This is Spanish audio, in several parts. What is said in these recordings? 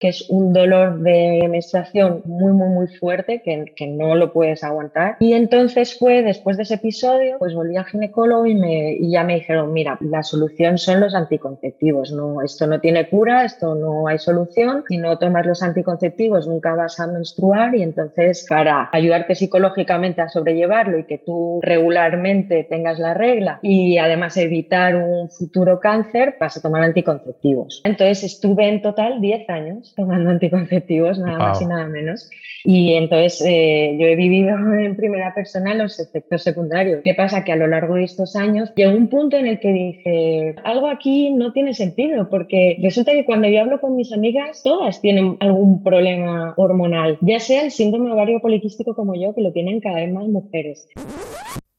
que es un dolor de menstruación muy, muy, muy fuerte que, no lo puedes aguantar. Y entonces fue, después de ese episodio, pues volví al ginecólogo y, me, y ya me dijeron, mira, la solución son los anticonceptivos, no, esto no tiene cura, esto no hay solución, si no tomas los anticonceptivos nunca vas a menstruar y entonces para ayudarte psicológicamente a sobrellevarlo y que tú regularmente tengas la regla y además evitar un futuro cáncer, vas a tomar anticonceptivos. Entonces estuve en total 10 años tomando anticonceptivos, nada más y nada menos. Y entonces eh, yo he vivido en primera persona los efectos secundarios. ¿Qué pasa? Que a lo largo de estos años llegó un punto en el que dije, algo aquí no tiene sentido, porque resulta que cuando yo hablo con mis amigas, todas tienen algún problema hormonal, ya sea el síndrome ovario poliquístico como yo, que lo tienen cada vez más mujeres.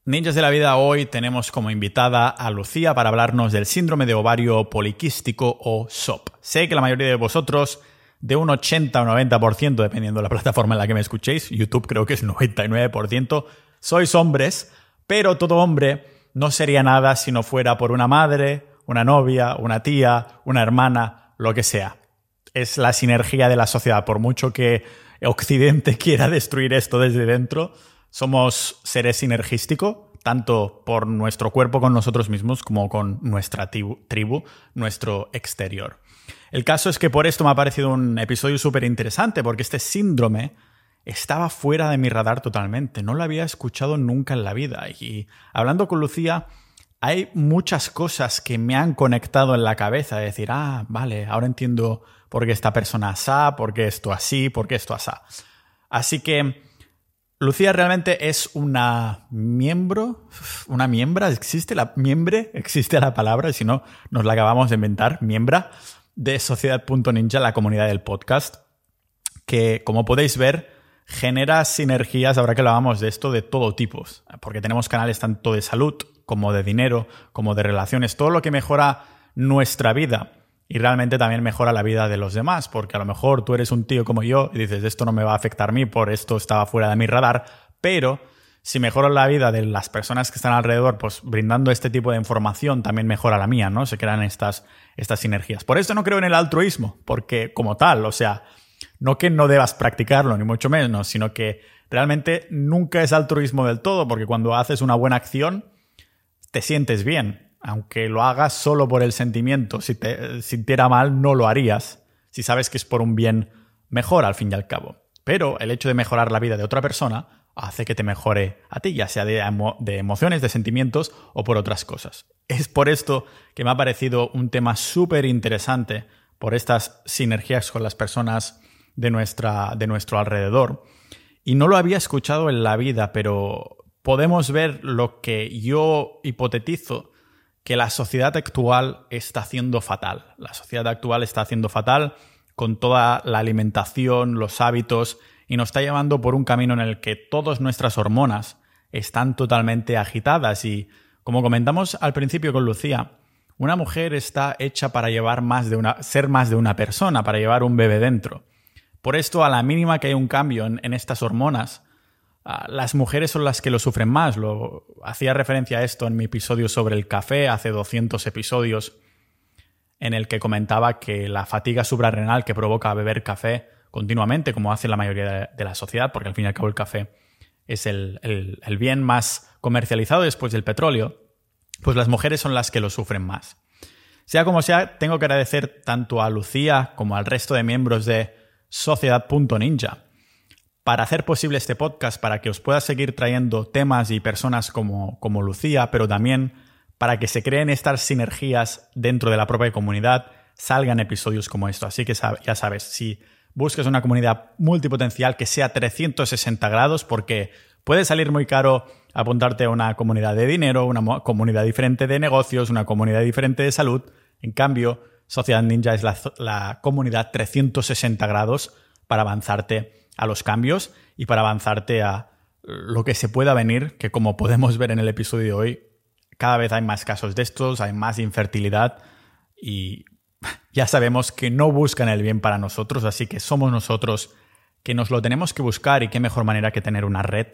Ninjas de la vida, hoy tenemos como invitada a Lucía para hablarnos del síndrome de ovario poliquístico o SOP. Sé que la mayoría de vosotros de un 80 o 90%, dependiendo de la plataforma en la que me escuchéis, YouTube creo que es 99%, sois hombres, pero todo hombre no sería nada si no fuera por una madre, una novia, una tía, una hermana, lo que sea. Es la sinergia de la sociedad, por mucho que Occidente quiera destruir esto desde dentro, somos seres sinergísticos, tanto por nuestro cuerpo con nosotros mismos como con nuestra tribu nuestro exterior. El caso es que por esto me ha parecido un episodio súper interesante, porque este síndrome estaba fuera de mi radar totalmente. No lo había escuchado nunca en la vida. Y hablando con Lucía, hay muchas cosas que me han conectado en la cabeza. De decir, ah, vale, ahora entiendo por qué esta persona asá, por qué esto así, por qué esto asá. Así que Lucía realmente es una miembro, una miembra, existe la miembre, existe la palabra, si no nos la acabamos de inventar, miembra de Sociedad.ninja, la comunidad del podcast, que como podéis ver genera sinergias, ahora que hablábamos de esto, de todo tipo, porque tenemos canales tanto de salud como de dinero, como de relaciones, todo lo que mejora nuestra vida y realmente también mejora la vida de los demás, porque a lo mejor tú eres un tío como yo y dices, esto no me va a afectar a mí, por esto estaba fuera de mi radar, pero si mejoro la vida de las personas que están alrededor, pues brindando este tipo de información, también mejora la mía, ¿no? Se crean estas, estas sinergias. Por eso no creo en el altruismo, porque como tal, o sea, no que no debas practicarlo, ni mucho menos, sino que realmente nunca es altruismo del todo, porque cuando haces una buena acción, te sientes bien. Aunque lo hagas solo por el sentimiento, si te sintiera mal, no lo harías. Si sabes que es por un bien mejor, al fin y al cabo. Pero el hecho de mejorar la vida de otra persona hace que te mejore a ti, ya sea de, emociones, de sentimientos o por otras cosas. Es por esto que me ha parecido un tema súper interesante por estas sinergias con las personas de, nuestra, de nuestro alrededor. Y no lo había escuchado en la vida, pero podemos ver lo que yo hipotetizo que la sociedad actual está haciendo fatal. La sociedad actual está haciendo fatal con toda la alimentación, los hábitos y nos está llevando por un camino en el que todas nuestras hormonas están totalmente agitadas y, como comentamos al principio con Lucía, una mujer está hecha para llevar más de una, ser más de una persona, para llevar un bebé dentro. Por esto, a la mínima que hay un cambio en, estas hormonas, ah, las mujeres son las que lo sufren más. Lo, hacía referencia a esto en mi episodio sobre el café, hace 200 episodios, en el que comentaba que la fatiga suprarrenal que provoca beber café continuamente, como hace la mayoría de, la sociedad, porque al fin y al cabo el café es el, bien más comercializado después del petróleo, pues las mujeres son las que lo sufren más. Sea como sea, tengo que agradecer tanto a Lucía como al resto de miembros de Sociedad.ninja para hacer posible este podcast, para que os pueda seguir trayendo temas y personas como, como Lucía, pero también para que se creen estas sinergias dentro de la propia comunidad, salgan episodios como esto. Así que ya sabes, si busques una comunidad multipotencial que sea 360 grados porque puede salir muy caro apuntarte a una comunidad de dinero, una comunidad diferente de negocios, una comunidad diferente de salud. En cambio, Sociedad Ninja es la, comunidad 360 grados para avanzarte a los cambios y para avanzarte a lo que se pueda venir, que como podemos ver en el episodio de hoy, cada vez hay más casos de estos, hay más infertilidad y ya sabemos que no buscan el bien para nosotros, así que somos nosotros que nos lo tenemos que buscar y qué mejor manera que tener una red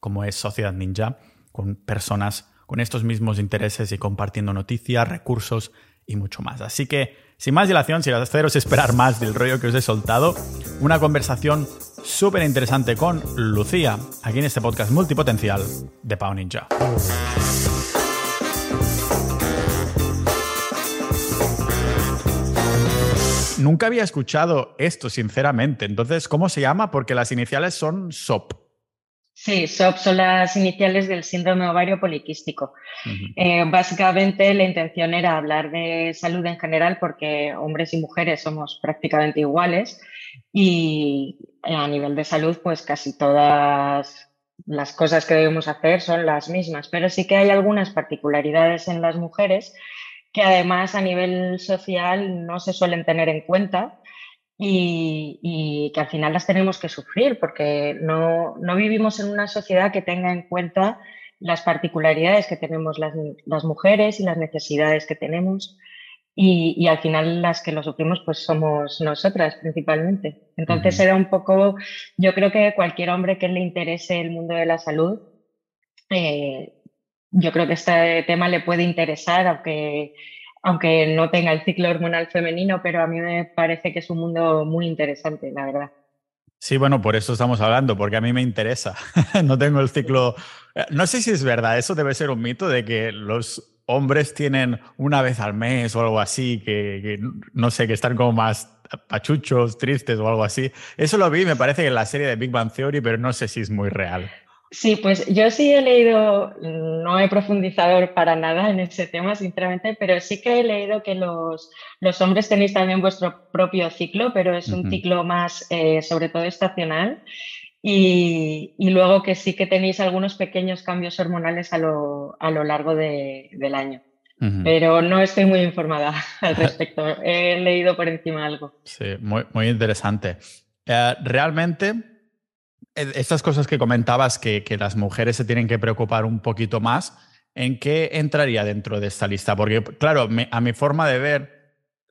como es Sociedad Ninja, con personas con estos mismos intereses y compartiendo noticias, recursos y mucho más. Así que Sin más dilación, sin haceros esperar más del rollo que os he soltado, una conversación súper interesante con Lucía, aquí en este podcast multipotencial de Pau Ninja. Nunca había escuchado esto, sinceramente. Entonces, ¿cómo se llama? Porque las iniciales son SOP. Sí, SOP son las iniciales del síndrome ovario poliquístico. Eh, básicamente la intención era hablar de salud en general porque hombres y mujeres somos prácticamente iguales y a nivel de salud pues casi todas las cosas que debemos hacer son las mismas, pero sí que hay algunas particularidades en las mujeres que además a nivel social no se suelen tener en cuenta y, que al final las tenemos que sufrir porque no, vivimos en una sociedad que tenga en cuenta las particularidades que tenemos las, mujeres y las necesidades que tenemos. Y, al final las que lo sufrimos pues somos nosotras principalmente. Entonces era un poco, yo creo que cualquier hombre que le interese el mundo de la salud, eh, yo creo que este tema le puede interesar, aunque aunque no tenga el ciclo hormonal femenino, pero a mí me parece que es un mundo muy interesante, la verdad. Sí, bueno, por eso estamos hablando, porque a mí me interesa. no tengo el ciclo. Eh, no sé si es verdad, eso debe ser un mito de que los hombres tienen una vez al mes o algo así, que, no sé, que están como más pachuchos, tristes o algo así. Eso lo vi, me parece que en la serie de Big Bang Theory, pero no sé si es muy real. Sí, pues yo sí he leído, no he profundizado para nada en ese tema, sinceramente, pero sí que he leído que los, los hombres tenéis también vuestro propio ciclo, pero es un ciclo más, eh, sobre todo, estacional. Y, y, luego que sí que tenéis algunos pequeños cambios hormonales a lo, a lo largo de, del año. Pero no estoy muy informada al respecto. He leído por encima algo. Sí, muy, muy interesante. Eh, realmente, estas cosas que comentabas que, las mujeres se tienen que preocupar un poquito más, ¿en qué entraría dentro de esta lista? Porque, claro, a mi forma de ver,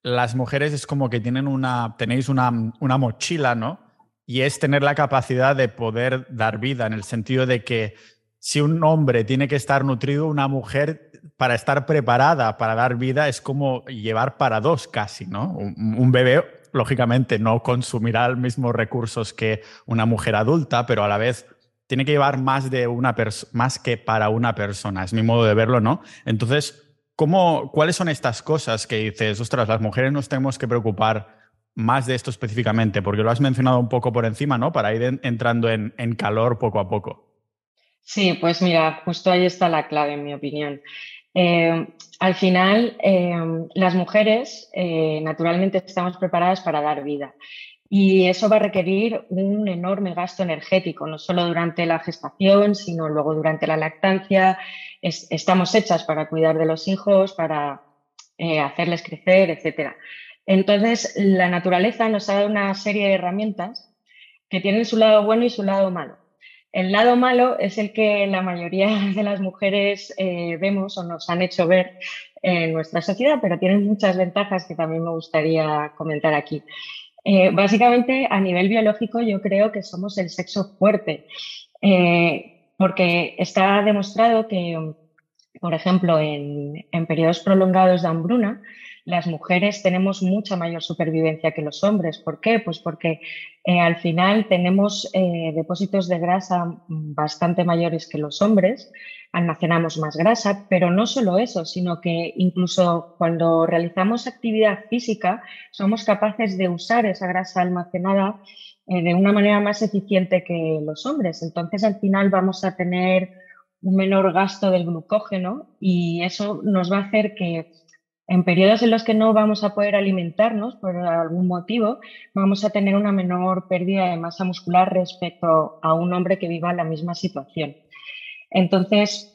las mujeres es como que tienen una, tenéis una, una mochila, ¿no? Y es tener la capacidad de poder dar vida, en el sentido de que si un hombre tiene que estar nutrido, una mujer para estar preparada para dar vida es como llevar para dos casi, ¿no? un bebé lógicamente no consumirá los mismos recursos que una mujer adulta, pero a la vez tiene que llevar más, de una más que para una persona, es mi modo de verlo, ¿no? Entonces, ¿cómo, ¿cuáles son estas cosas que dices, ostras, las mujeres nos tenemos que preocupar más de esto específicamente? Porque lo has mencionado un poco por encima, ¿no? Para ir entrando en, en calor poco a poco. Sí, pues mira, justo ahí está la clave, en mi opinión. Eh, al final, eh, las mujeres eh, naturalmente estamos preparadas para dar vida y eso va a requerir un enorme gasto energético, no solo durante la gestación, sino luego durante la lactancia. estamos hechas para cuidar de los hijos, para hacerles crecer, etc. Entonces, la naturaleza nos ha dado una serie de herramientas que tienen su lado bueno y su lado malo. El lado malo es el que la mayoría de las mujeres eh, vemos o nos han hecho ver en nuestra sociedad, pero tienen muchas ventajas que también me gustaría comentar aquí. Eh, básicamente, a nivel biológico, yo creo que somos el sexo fuerte, eh, porque está demostrado que, por ejemplo, en, en periodos prolongados de hambruna, las mujeres tenemos mucha mayor supervivencia que los hombres. ¿Por qué? Pues porque eh, al final tenemos eh, depósitos de grasa bastante mayores que los hombres, almacenamos más grasa, pero no solo eso, sino que incluso cuando realizamos actividad física somos capaces de usar esa grasa almacenada eh, de una manera más eficiente que los hombres. Entonces al final vamos a tener un menor gasto del glucógeno y eso nos va a hacer que en periodos en los que no vamos a poder alimentarnos por algún motivo, vamos a tener una menor pérdida de masa muscular respecto a un hombre que viva la misma situación. Entonces,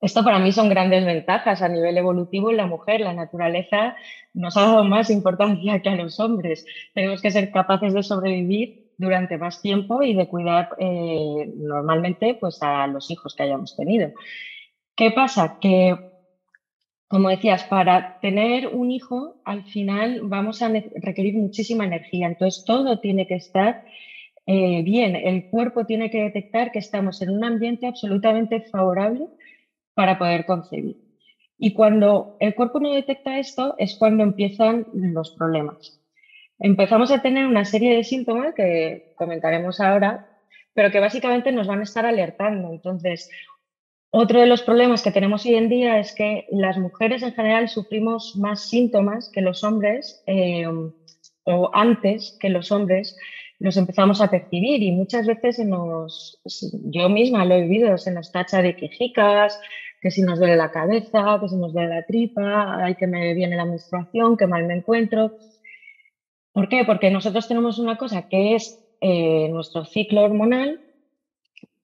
esto para mí son grandes ventajas a nivel evolutivo la mujer. La naturaleza nos ha dado más importancia que a los hombres. Tenemos que ser capaces de sobrevivir durante más tiempo y de cuidar eh, normalmente pues, a los hijos que hayamos tenido. ¿Qué pasa? Que como decías, para tener un hijo, al final vamos a requerir muchísima energía. Entonces, todo tiene que estar eh, bien. El cuerpo tiene que detectar que estamos en un ambiente absolutamente favorable para poder concebir. Y cuando el cuerpo no detecta esto es cuando empiezan los problemas. Empezamos a tener una serie de síntomas que comentaremos ahora, pero que básicamente nos van a estar alertando. Entonces, otro de los problemas que tenemos hoy en día es que las mujeres en general sufrimos más síntomas que los hombres eh, o antes que los hombres los empezamos a percibir y muchas veces nos, yo misma lo he vivido, se nos tacha de quejicas, que si nos duele la cabeza, que si nos duele la tripa, hay que me viene la menstruación, que mal me encuentro. ¿Por qué? Porque nosotros tenemos una cosa que es eh, nuestro ciclo hormonal,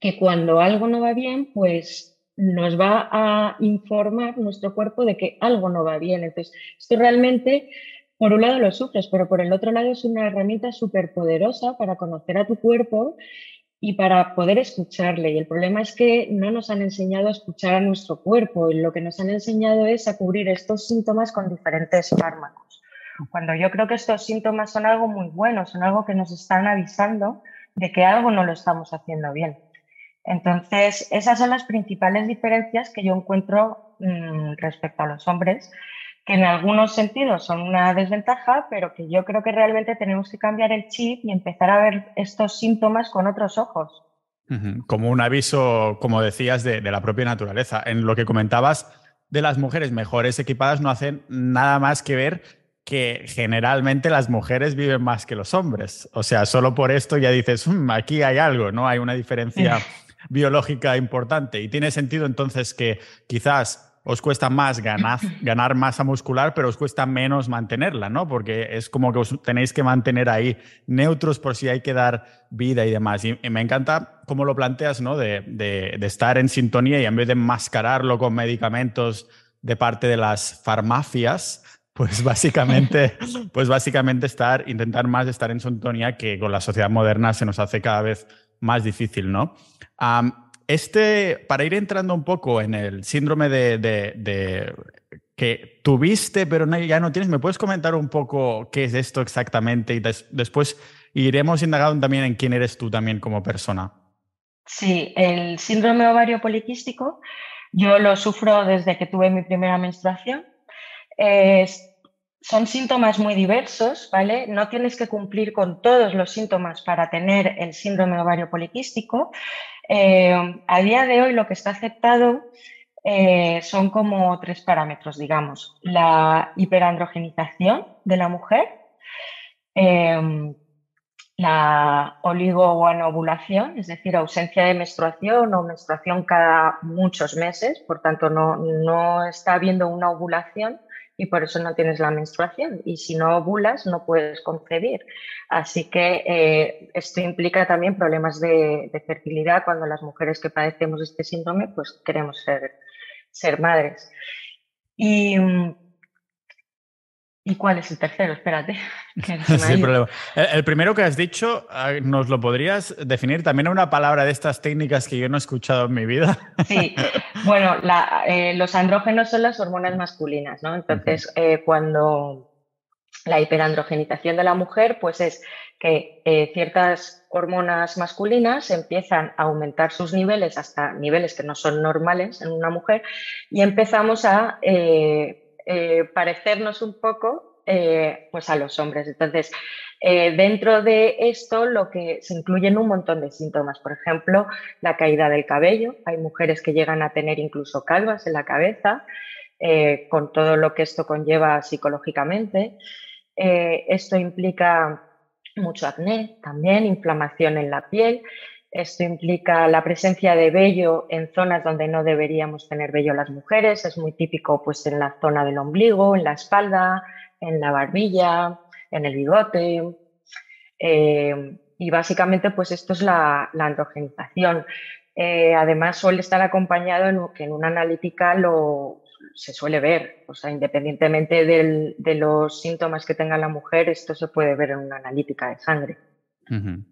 que cuando algo no va bien, pues nos va a informar nuestro cuerpo de que algo no va bien. Entonces, esto realmente, por un lado lo sufres, pero por el otro lado es una herramienta súper poderosa para conocer a tu cuerpo y para poder escucharle. Y el problema es que no nos han enseñado a escuchar a nuestro cuerpo. Y lo que nos han enseñado es a cubrir estos síntomas con diferentes fármacos. Cuando yo creo que estos síntomas son algo muy bueno, son algo que nos están avisando de que algo no lo estamos haciendo bien. Entonces, esas son las principales diferencias que yo encuentro mm, respecto a los hombres, que en algunos sentidos son una desventaja, pero que yo creo que realmente tenemos que cambiar el chip y empezar a ver estos síntomas con otros ojos. Como un aviso, como decías, de, la propia naturaleza. En lo que comentabas de las mujeres mejores equipadas no hacen nada más que ver que generalmente las mujeres viven más que los hombres. O sea, solo por esto ya dices, mm, aquí hay algo, ¿no? Hay una diferencia biológica importante. Y tiene sentido entonces que quizás os cuesta más ganar, ganar masa muscular, pero os cuesta menos mantenerla, ¿no? Porque es como que os tenéis que mantener ahí neutros por si hay que dar vida y demás. Y, me encanta cómo lo planteas, ¿no? De, de, de, estar en sintonía y en vez de enmascararlo con medicamentos de parte de las farmacias, pues básicamente, pues básicamente estar, intentar más estar en sintonía que con la sociedad moderna se nos hace cada vez más difícil, ¿no? Este, para ir entrando un poco en el síndrome de, que tuviste, pero ya no tienes, ¿me puedes comentar un poco qué es esto exactamente? Y después iremos indagando también en quién eres tú también como persona. Sí, el síndrome ovario poliquístico, yo lo sufro desde que tuve mi primera menstruación. Son síntomas muy diversos, ¿vale? No tienes que cumplir con todos los síntomas para tener el síndrome ovario poliquístico. Eh, a día de hoy lo que está aceptado eh, son como tres parámetros, digamos. La hiperandrogenización de la mujer, eh, la oligoguanovulación, es decir, ausencia de menstruación o menstruación cada muchos meses, por tanto no, no está habiendo una ovulación y por eso no tienes la menstruación. Y si no ovulas, no puedes concebir. Así que eh, esto implica también problemas de, fertilidad cuando las mujeres que padecemos este síndrome, pues queremos ser, ser madres. Y mm, ¿Y cuál es el tercero? Espérate. problema. El, primero que has dicho, ah, ¿nos lo podrías definir también una palabra de estas técnicas que yo no he escuchado en mi vida? Sí, bueno, eh, los andrógenos son las hormonas masculinas, ¿no? Entonces, eh, cuando la hiperandrogenización de la mujer, pues es que eh, ciertas hormonas masculinas empiezan a aumentar sus niveles hasta niveles que no son normales en una mujer y empezamos a eh, parecernos un poco eh, pues a los hombres. Entonces, eh, dentro de esto lo que se incluyen un montón de síntomas, por ejemplo, la caída del cabello. Hay mujeres que llegan a tener incluso calvas en la cabeza, con todo lo que esto conlleva psicológicamente. esto implica mucho acné, también inflamación en la piel. Esto implica la presencia de vello en zonas donde no deberíamos tener vello las mujeres. Es muy típico pues, en la zona del ombligo, en la espalda, en la barbilla, en el bigote. Eh, y básicamente pues esto es la, androgenización. Eh, además suele estar acompañado en que en una analítica lo, se suele ver, o sea, independientemente de los síntomas que tenga la mujer, esto se puede ver en una analítica de sangre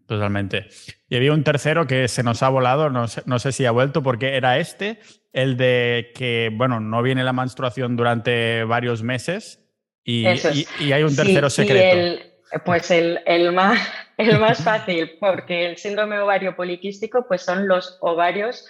totalmente. Y había un tercero que se nos ha volado, no sé, si ha vuelto, porque era este, el de que, bueno, no viene la menstruación durante varios meses y, hay un tercero secreto. pues el, el, más, el más fácil, porque el síndrome ovario poliquístico pues son los ovarios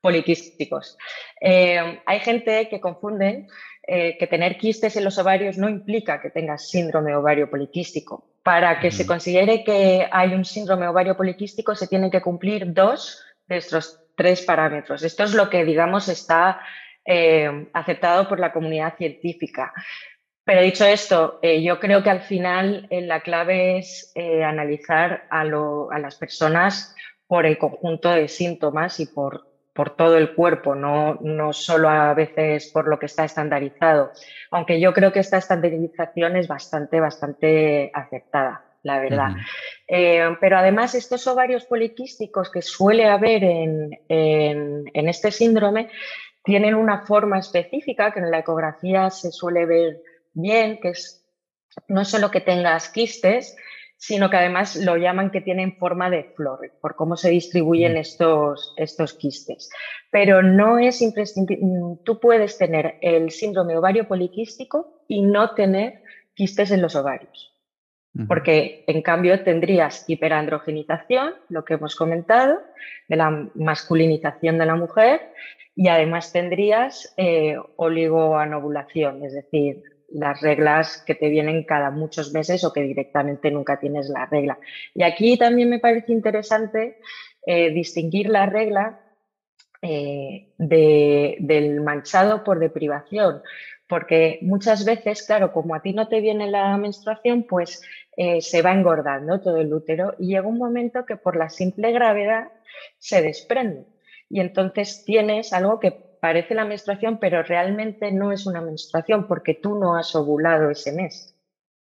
poliquísticos. Eh, hay gente que confunde eh, que tener quistes en los ovarios no implica que tengas síndrome ovario poliquístico. Para que se considere que hay un síndrome ovario poliquístico se tienen que cumplir dos de estos tres parámetros. Esto es lo que, digamos, está eh, aceptado por la comunidad científica. Pero dicho esto, yo creo que al final la clave es analizar a, a las personas por el conjunto de síntomas y por por todo el cuerpo, no, no solo a veces por lo que está estandarizado, aunque yo creo que esta estandarización es bastante, bastante aceptada, la verdad. Eh, pero además estos ovarios poliquísticos que suele haber en, en, este síndrome tienen una forma específica que en la ecografía se suele ver bien, que es no solo que tengas quistes, sino que además lo llaman que tienen forma de flor, por cómo se distribuyen estos, estos quistes. Pero no es imprescindible, tú puedes tener el síndrome ovario poliquístico y no tener quistes en los ovarios. Porque en cambio tendrías hiperandrogenización, lo que hemos comentado, de la masculinización de la mujer, y además tendrías eh, oligoanovulación, es decir, las reglas que te vienen cada muchos meses o que directamente nunca tienes la regla. Y aquí también me parece interesante eh, distinguir la regla eh, del manchado por deprivación, porque muchas veces, claro, como a ti no te viene la menstruación, pues eh, se va engordando todo el útero y llega un momento que por la simple gravedad se desprende. Y entonces tienes algo que parece la menstruación, pero realmente no es una menstruación porque tú no has ovulado ese mes.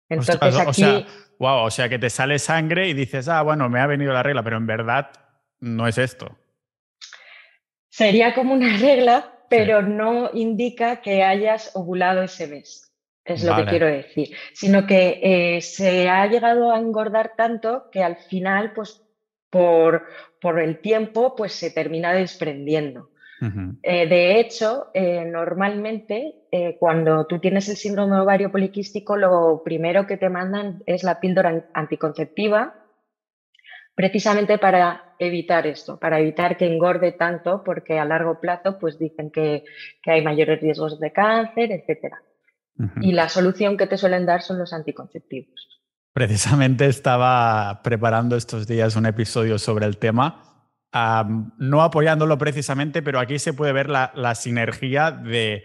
Entonces aquí... O sea, wow, o sea que te sale sangre y dices, ah, bueno, me ha venido la regla, pero en verdad no es esto. Sería como una regla, pero no indica que hayas ovulado ese mes. Es lo que quiero decir. Sino que eh, se ha llegado a engordar tanto que al final, pues por, por el tiempo, pues se termina desprendiendo. Eh, de hecho, eh, normalmente eh, cuando tú tienes el síndrome ovario poliquístico, lo primero que te mandan es la píldora anticonceptiva, precisamente para evitar esto, para evitar que engorde tanto, porque a largo plazo pues dicen que, hay mayores riesgos de cáncer, etc. Y la solución que te suelen dar son los anticonceptivos. Precisamente estaba preparando estos días un episodio sobre el tema no apoyándolo precisamente, pero aquí se puede ver la, sinergia de,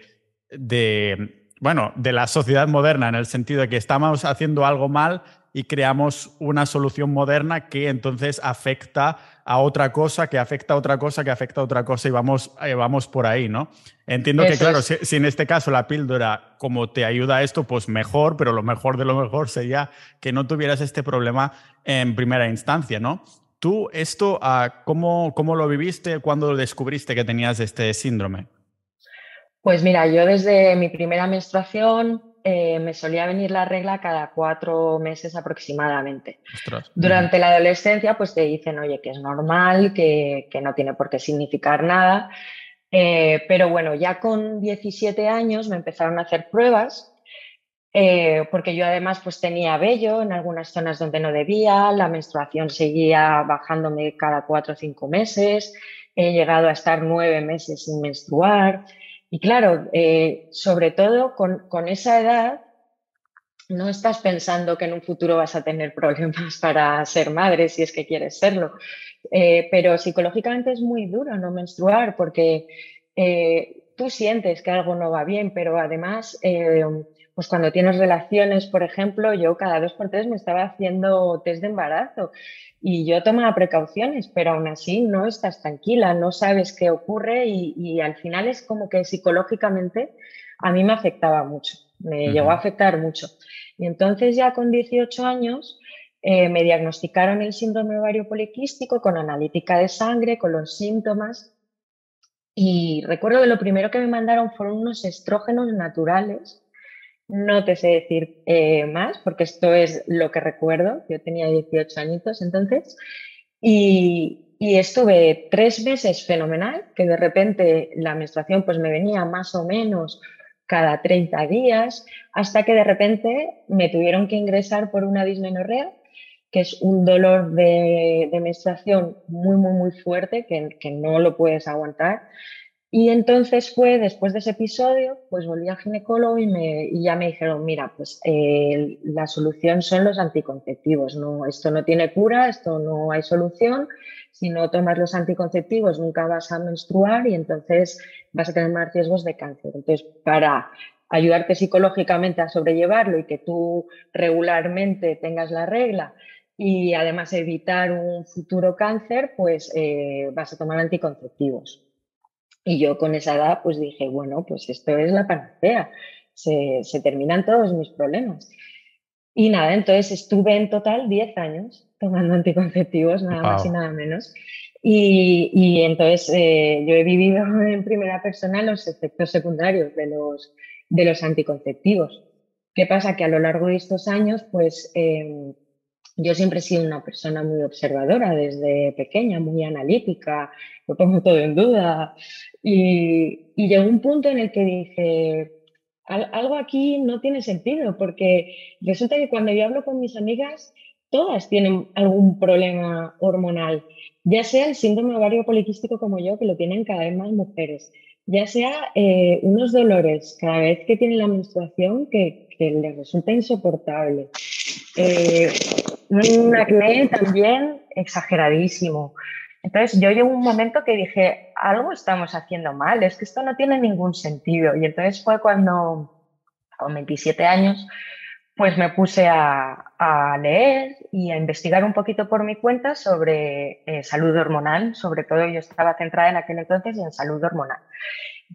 bueno, de la sociedad moderna, en el sentido de que estamos haciendo algo mal y creamos una solución moderna que entonces afecta a otra cosa, que afecta a otra cosa, que afecta a otra cosa y vamos, eh, vamos por ahí, ¿no? Entiendo que, claro, si, si, en este caso la píldora como te ayuda a esto, pues mejor, pero lo mejor de lo mejor sería que no tuvieras este problema en primera instancia, ¿no? ¿Tú esto ah, ¿cómo, cómo lo viviste cuando descubriste que tenías este síndrome? Pues mira, yo desde mi primera menstruación eh, me solía venir la regla cada cuatro meses aproximadamente. Durante la adolescencia, pues te dicen, oye, que es normal, que, no tiene por qué significar nada. Eh, pero bueno, ya con 17 años me empezaron a hacer pruebas eh, porque yo además pues tenía vello en algunas zonas donde no debía, la menstruación seguía bajándome cada cuatro o cinco meses, he llegado a estar nueve meses sin menstruar y claro, eh, sobre todo con, con, esa edad no estás pensando que en un futuro vas a tener problemas para ser madre si es que quieres serlo, eh, pero psicológicamente es muy duro no menstruar porque tú sientes que algo no va bien, pero además pues cuando tienes relaciones, por ejemplo, yo cada dos por tres me estaba haciendo test de embarazo y yo tomaba precauciones, pero aún así no estás tranquila, no sabes qué ocurre y, al final es como que psicológicamente a mí me afectaba mucho, me llegó a afectar mucho. Y entonces ya con 18 años eh, me diagnosticaron el síndrome ovario poliquístico con analítica de sangre, con los síntomas. Y recuerdo que lo primero que me mandaron fueron unos estrógenos naturales no te sé decir eh, más porque esto es lo que recuerdo. Yo tenía 18 añitos entonces y, estuve tres meses fenomenal, que de repente la menstruación pues me venía más o menos cada 30 días, hasta que de repente me tuvieron que ingresar por una dismenorrea que es un dolor de, menstruación muy, muy, muy fuerte, que, que no lo puedes aguantar. Y entonces fue, después de ese episodio, pues volví al ginecólogo y, me, ya me dijeron, mira, pues eh, la solución son los anticonceptivos, no, esto no tiene cura, esto no hay solución, si no tomas los anticonceptivos nunca vas a menstruar y entonces vas a tener más riesgos de cáncer. Entonces, para ayudarte psicológicamente a sobrellevarlo y que tú regularmente tengas la regla y además evitar un futuro cáncer, pues eh, vas a tomar anticonceptivos. Y yo con esa edad pues dije, bueno, pues esto es la panacea, se, terminan todos mis problemas. Y nada, entonces estuve en total 10 años tomando anticonceptivos, nada más y nada menos. Y, entonces eh, yo he vivido en primera persona los efectos secundarios de los, de los anticonceptivos. ¿Qué pasa? Que a lo largo de estos años, pues em, yo siempre he sido una persona muy observadora desde pequeña, muy analítica, lo pongo todo en duda. Y, llegó un punto en el que dije, algo aquí no tiene sentido, porque resulta que cuando yo hablo con mis amigas, todas tienen algún problema hormonal, ya sea el síndrome ovario poliquístico como yo, que lo tienen cada vez más mujeres, ya sea eh, unos dolores cada vez que tienen la menstruación que, que les resulta insoportable. Eh, un acné también exageradísimo. Entonces yo llevo un momento que dije, algo estamos haciendo mal, es que esto no tiene ningún sentido. Y entonces fue cuando, con 27 años, pues me puse a, leer y a investigar un poquito por mi cuenta sobre eh, salud hormonal, sobre todo yo estaba centrada en aquel entonces en salud hormonal.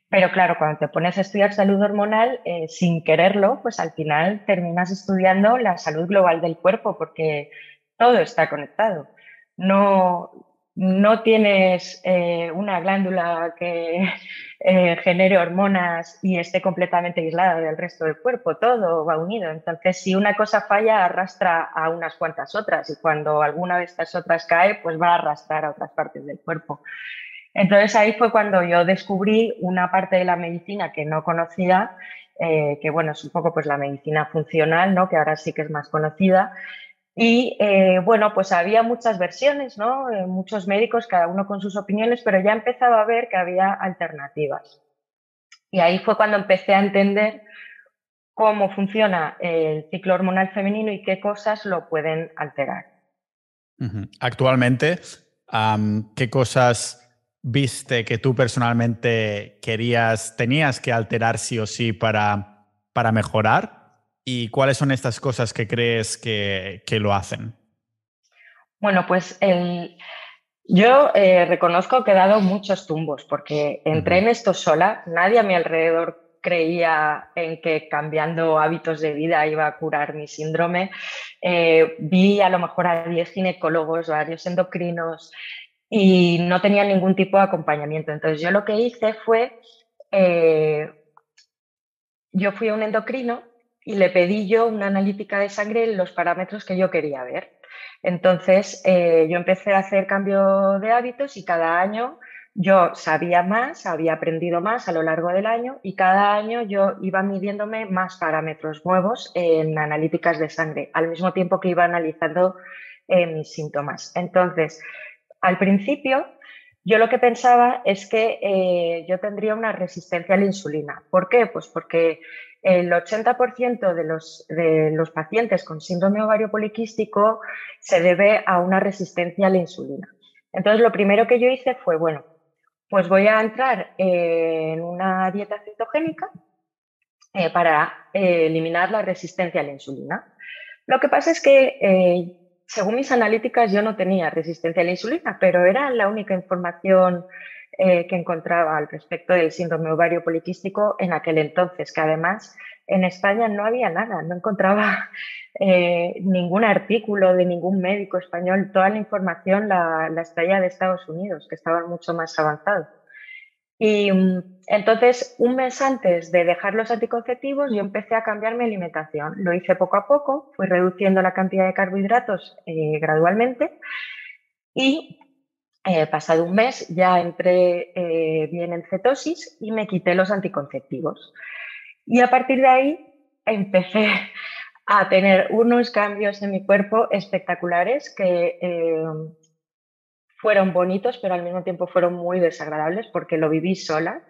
Pero claro, cuando te pones a estudiar salud hormonal, eh, sin quererlo, pues al final terminas estudiando la salud global del cuerpo, porque todo está conectado. No, no tienes eh, una glándula que eh, genere hormonas y esté completamente aislada del resto del cuerpo, todo va unido. Entonces, si una cosa falla, arrastra a unas cuantas otras y cuando alguna de estas otras cae, pues va a arrastrar a otras partes del cuerpo. Entonces ahí fue cuando yo descubrí una parte de la medicina que no conocía, eh, que bueno, es un poco pues la medicina funcional, ¿no? que ahora sí que es más conocida. Y eh, bueno, pues había muchas versiones, ¿no? Eh, muchos médicos, cada uno con sus opiniones, pero ya empezaba a ver que había alternativas. Y ahí fue cuando empecé a entender cómo funciona el ciclo hormonal femenino y qué cosas lo pueden alterar. Actualmente, ¿qué cosas viste que tú personalmente querías, tenías que alterar sí o sí para, para mejorar? ¿Y cuáles son estas cosas que crees que, lo hacen? Bueno, pues yo eh, reconozco que he dado muchos tumbos porque entré en esto sola, nadie a mi alrededor creía en que cambiando hábitos de vida iba a curar mi síndrome. Eh, vi a lo mejor a 10 ginecólogos, varios endocrinos, y no tenía ningún tipo de acompañamiento. Entonces yo lo que hice fue, eh, yo fui a un endocrino y le pedí yo una analítica de sangre en los parámetros que yo quería ver. Entonces eh, yo empecé a hacer cambio de hábitos y cada año yo sabía más, había aprendido más a lo largo del año y cada año yo iba midiéndome más parámetros nuevos en analíticas de sangre, al mismo tiempo que iba analizando eh, mis síntomas. Entonces, al principio, yo lo que pensaba es que eh, yo tendría una resistencia a la insulina. ¿Por qué? Pues porque el 80% de los, de los pacientes con síndrome ovario poliquístico se debe a una resistencia a la insulina. Entonces, lo primero que yo hice fue, bueno, pues voy a entrar en una dieta cetogénica eh, para eh, eliminar la resistencia a la insulina. Lo que pasa es que según mis analíticas, yo no tenía resistencia a la insulina, pero era la única información eh, que encontraba al respecto del síndrome ovario poliquístico en aquel entonces, que además en España no había nada, no encontraba eh, ningún artículo de ningún médico español, toda la información la, la de Estados Unidos, que estaban mucho más avanzados. Y mm, entonces, un mes antes de dejar los anticonceptivos, yo empecé a cambiar mi alimentación. Lo hice poco a poco, fui reduciendo la cantidad de carbohidratos eh, gradualmente y eh, pasado un mes ya entré eh, bien en cetosis y me quité los anticonceptivos. Y a partir de ahí empecé a tener unos cambios en mi cuerpo espectaculares que fueron bonitos, pero al mismo tiempo fueron muy desagradables porque lo viví sola.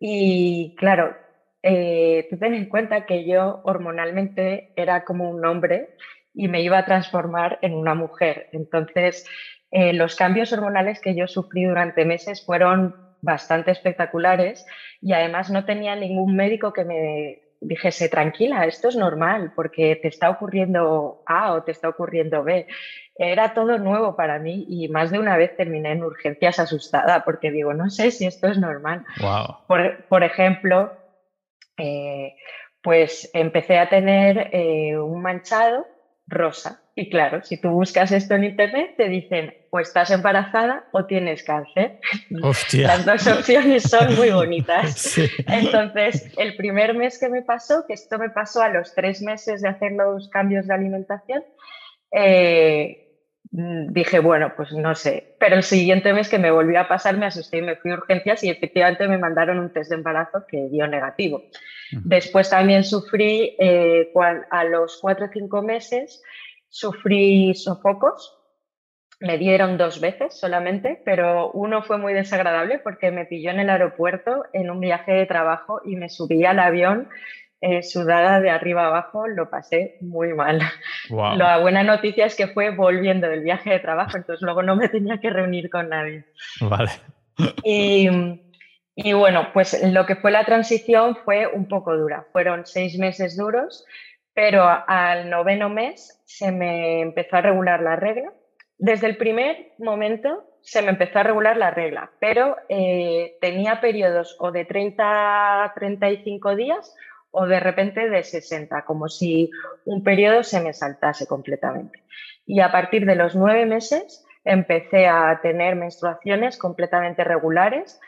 Y claro, eh, ten en cuenta que yo hormonalmente era como un hombre y me iba a transformar en una mujer. Entonces, eh, los cambios hormonales que yo sufrí durante meses fueron bastante espectaculares y además no tenía ningún médico que me dijese, tranquila, esto es normal porque te está ocurriendo A o te está ocurriendo B. Era todo nuevo para mí y más de una vez terminé en urgencias asustada porque digo, no sé si esto es normal. Por, ejemplo, eh, pues empecé a tener eh, un manchado rosa. Y claro, si tú buscas esto en internet, te dicen o estás embarazada o tienes cáncer. Las dos opciones son muy bonitas. Entonces, el primer mes que me pasó, que esto me pasó a los tres meses de hacer los cambios de alimentación, eh, dije, bueno, pues no sé. Pero el siguiente mes que me volvió a pasar, me asusté y me fui a urgencias y efectivamente me mandaron un test de embarazo que dio negativo. Después también sufrí, eh, a los cuatro o cinco meses, sufrí sofocos. Me dieron dos veces solamente, pero uno fue muy desagradable porque me pilló en el aeropuerto en un viaje de trabajo y me subí al avión eh, sudada de arriba abajo, lo pasé muy mal. La buena noticia es que fue volviendo del viaje de trabajo, entonces luego no me tenía que reunir con nadie. Vale. Y, y bueno, pues lo que fue la transición fue un poco dura. Fueron seis meses duros, pero al noveno mes se me empezó a regular la regla. Desde el primer momento se me empezó a regular la regla, pero eh, tenía periodos o de 30 a 35 días o de repente de 60, como si un periodo se me saltase completamente. Y a partir de los nueve meses empecé a tener menstruaciones completamente regulares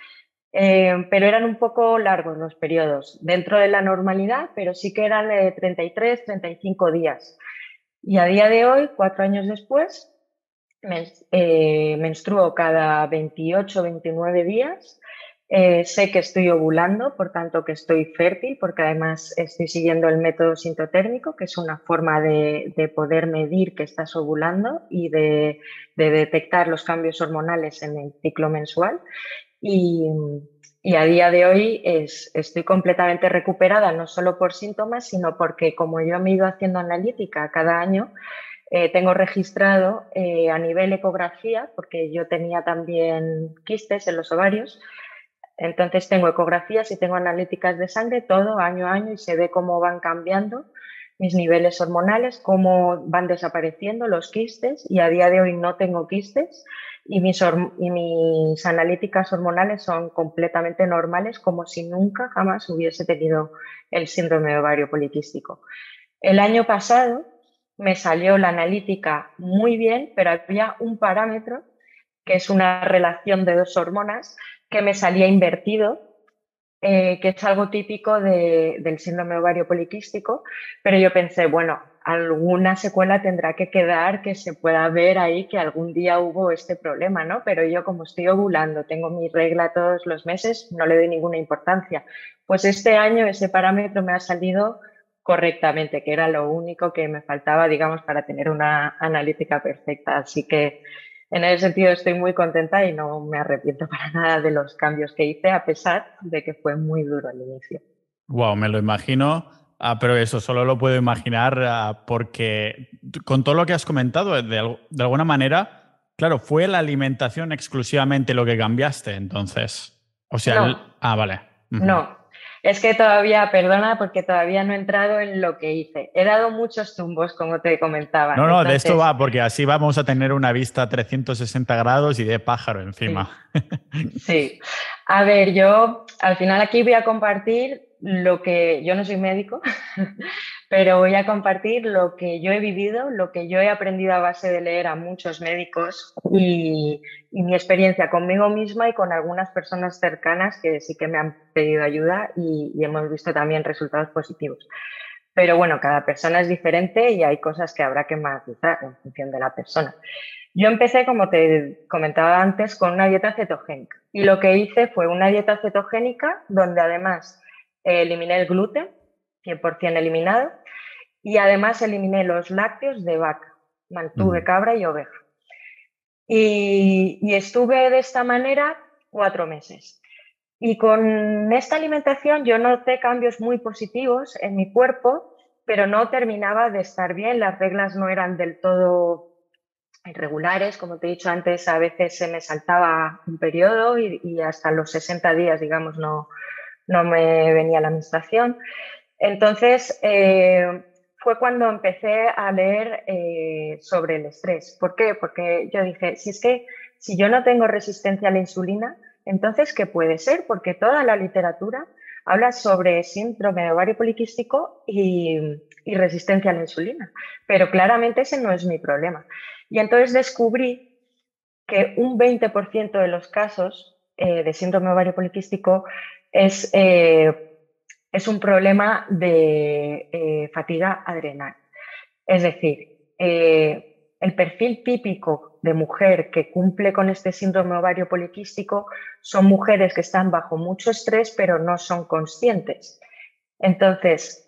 eh, pero eran un poco largos los periodos, dentro de la normalidad, pero sí que eran de 33, 35 días. Y a día de hoy, cuatro años después, eh, menstruo cada 28, 29 días. Eh, sé que estoy ovulando, por tanto que estoy fértil, porque además estoy siguiendo el método sintotérmico, que es una forma de, poder medir que estás ovulando y de, de, detectar los cambios hormonales en el ciclo mensual. Y, a día de hoy es, estoy completamente recuperada, no solo por síntomas, sino porque como yo me he ido haciendo analítica cada año, eh, tengo registrado eh, a nivel ecografía, porque yo tenía también quistes en los ovarios, entonces tengo ecografías y tengo analíticas de sangre todo año a año y se ve cómo van cambiando mis niveles hormonales, cómo van desapareciendo los quistes y a día de hoy no tengo quistes y mis, y mis analíticas hormonales son completamente normales, como si nunca jamás hubiese tenido el síndrome ovario poliquístico. El año pasado me salió la analítica muy bien, pero había un parámetro, que es una relación de dos hormonas, que me salía invertido eh, que es algo típico del síndrome ovario poliquístico, pero yo pensé, bueno, alguna secuela tendrá que quedar que se pueda ver ahí que algún día hubo este problema, ¿no? Pero yo como estoy ovulando, tengo mi regla todos los meses, no le doy ninguna importancia. Pues este año ese parámetro me ha salido correctamente, que era lo único que me faltaba, digamos, para tener una analítica perfecta. Así que en ese sentido estoy muy contenta y no me arrepiento para nada de los cambios que hice, a pesar de que fue muy duro al inicio. Wow, me lo imagino. Ah, pero eso solo lo puedo imaginar ah, porque con todo lo que has comentado, de, alguna manera, claro, fue la alimentación exclusivamente lo que cambiaste, entonces. O sea, ah, vale. No, es que todavía, perdona, porque todavía no he entrado en lo que hice. He dado muchos tumbos, como te comentaba. No, no, de esto va, porque así vamos a tener una vista 360 grados y de pájaro encima. sí. A ver, yo al final aquí voy a compartir lo que yo no soy médico, pero voy a compartir lo que yo he vivido, lo que yo he aprendido a base de leer a muchos médicos y, mi experiencia conmigo misma y con algunas personas cercanas que sí que me han pedido ayuda y, hemos visto también resultados positivos. Pero bueno, cada persona es diferente y hay cosas que habrá que matizar en función de la persona. Yo empecé, como te comentaba antes, con una dieta cetogénica. Y lo que hice fue una dieta cetogénica donde además eliminé el gluten, 100% eliminado, y además eliminé los lácteos de vaca, mantuve cabra y oveja. Y, estuve de esta manera cuatro meses. Y con esta alimentación yo noté cambios muy positivos en mi cuerpo, pero no terminaba de estar bien. Las reglas no eran del todo irregulares, como te he dicho antes, a veces se me saltaba un periodo y, hasta los 60 días, digamos, no, no me venía la menstruación. Entonces, eh, fue cuando empecé a leer eh, sobre el estrés. ¿Por qué? Porque yo dije, si es que si yo no tengo resistencia a la insulina, entonces, ¿qué puede ser? Porque toda la literatura habla sobre síndrome de ovario poliquístico y, resistencia a la insulina, pero claramente ese no es mi problema. Y entonces descubrí que un 20% de los casos eh, de síndrome ovario poliquístico es eh, es un problema de eh, fatiga adrenal. Es decir, eh, el perfil típico de mujer que cumple con este síndrome ovario poliquístico son mujeres que están bajo mucho estrés pero no son conscientes. Entonces,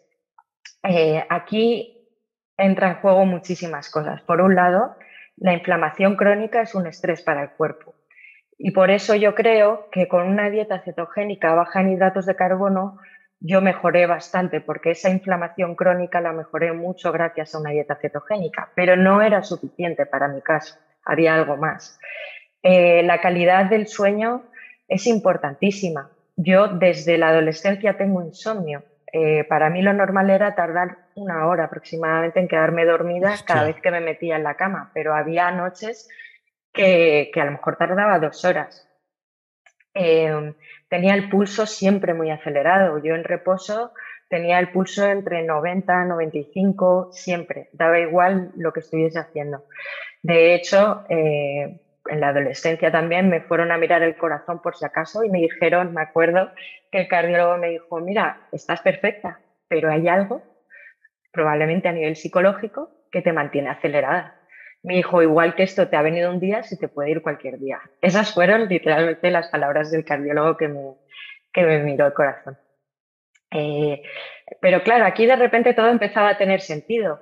aquí entra en juego muchísimas cosas. Por un lado, la inflamación crónica es un estrés para el cuerpo. Y por eso yo creo que con una dieta cetogénica baja en hidratos de carbono yo mejoré bastante porque esa inflamación crónica la mejoré mucho gracias a una dieta cetogénica, pero no era suficiente para mi caso, había algo más. Eh, la calidad del sueño es importantísima. Yo desde la adolescencia tengo insomnio. Eh, para mí lo normal era tardar una hora aproximadamente en quedarme dormida cada vez que me metía en la cama, pero había noches que, a lo mejor tardaba dos horas. Eh, tenía el pulso siempre muy acelerado. Yo en reposo tenía el pulso entre 90 y 95 siempre, daba igual lo que estuviese haciendo. De hecho, eh, en la adolescencia también me fueron a mirar el corazón por si acaso y me dijeron, me acuerdo que el cardiólogo me dijo, mira, estás perfecta, pero hay algo, probablemente a nivel psicológico, que te mantiene acelerada. Me dijo, igual que esto te ha venido un día, si te puede ir cualquier día. Esas fueron literalmente las palabras del cardiólogo que me, que me miró el corazón. Eh, pero claro, aquí de repente todo empezaba a tener sentido.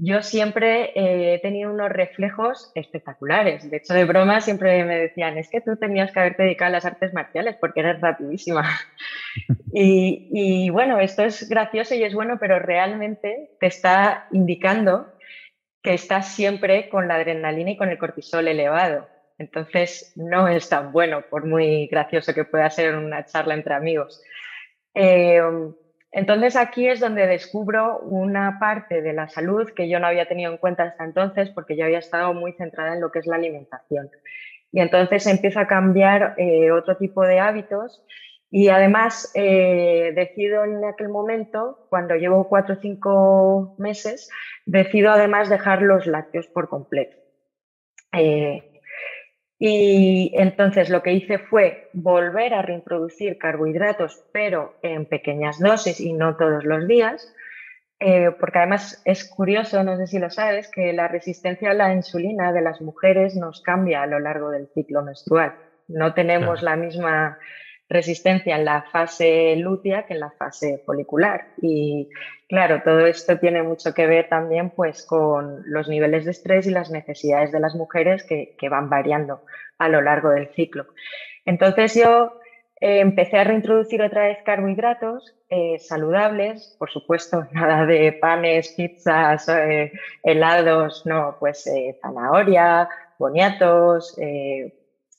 Yo siempre eh, he tenido unos reflejos espectaculares. De hecho, de broma siempre me decían, es que tú tenías que haberte dedicado a las artes marciales porque eres rapidísima. y, y bueno, esto es gracioso y es bueno, pero realmente te está indicando que estás siempre con la adrenalina y con el cortisol elevado. Entonces, no es tan bueno, por muy gracioso que pueda ser una charla entre amigos. Eh, entonces, aquí es donde descubro una parte de la salud que yo no había tenido en cuenta hasta entonces, porque yo había estado muy centrada en lo que es la alimentación. Y entonces empiezo a cambiar eh, otro tipo de hábitos y además eh, decido en aquel momento, cuando llevo cuatro o cinco meses, decido además dejar los lácteos por completo. Eh, y entonces lo que hice fue volver a reintroducir carbohidratos, pero en pequeñas dosis y no todos los días, eh, porque además es curioso, no sé si lo sabes, que la resistencia a la insulina de las mujeres nos cambia a lo largo del ciclo menstrual. No tenemos la misma resistencia en la fase lútea que en la fase folicular. Y claro, todo esto tiene mucho que ver también pues, con los niveles de estrés y las necesidades de las mujeres que, van variando a lo largo del ciclo. Entonces yo eh, empecé a reintroducir otra vez carbohidratos eh, saludables, por supuesto, nada de panes, pizzas, eh, helados, no, pues zanahoria, boniatos,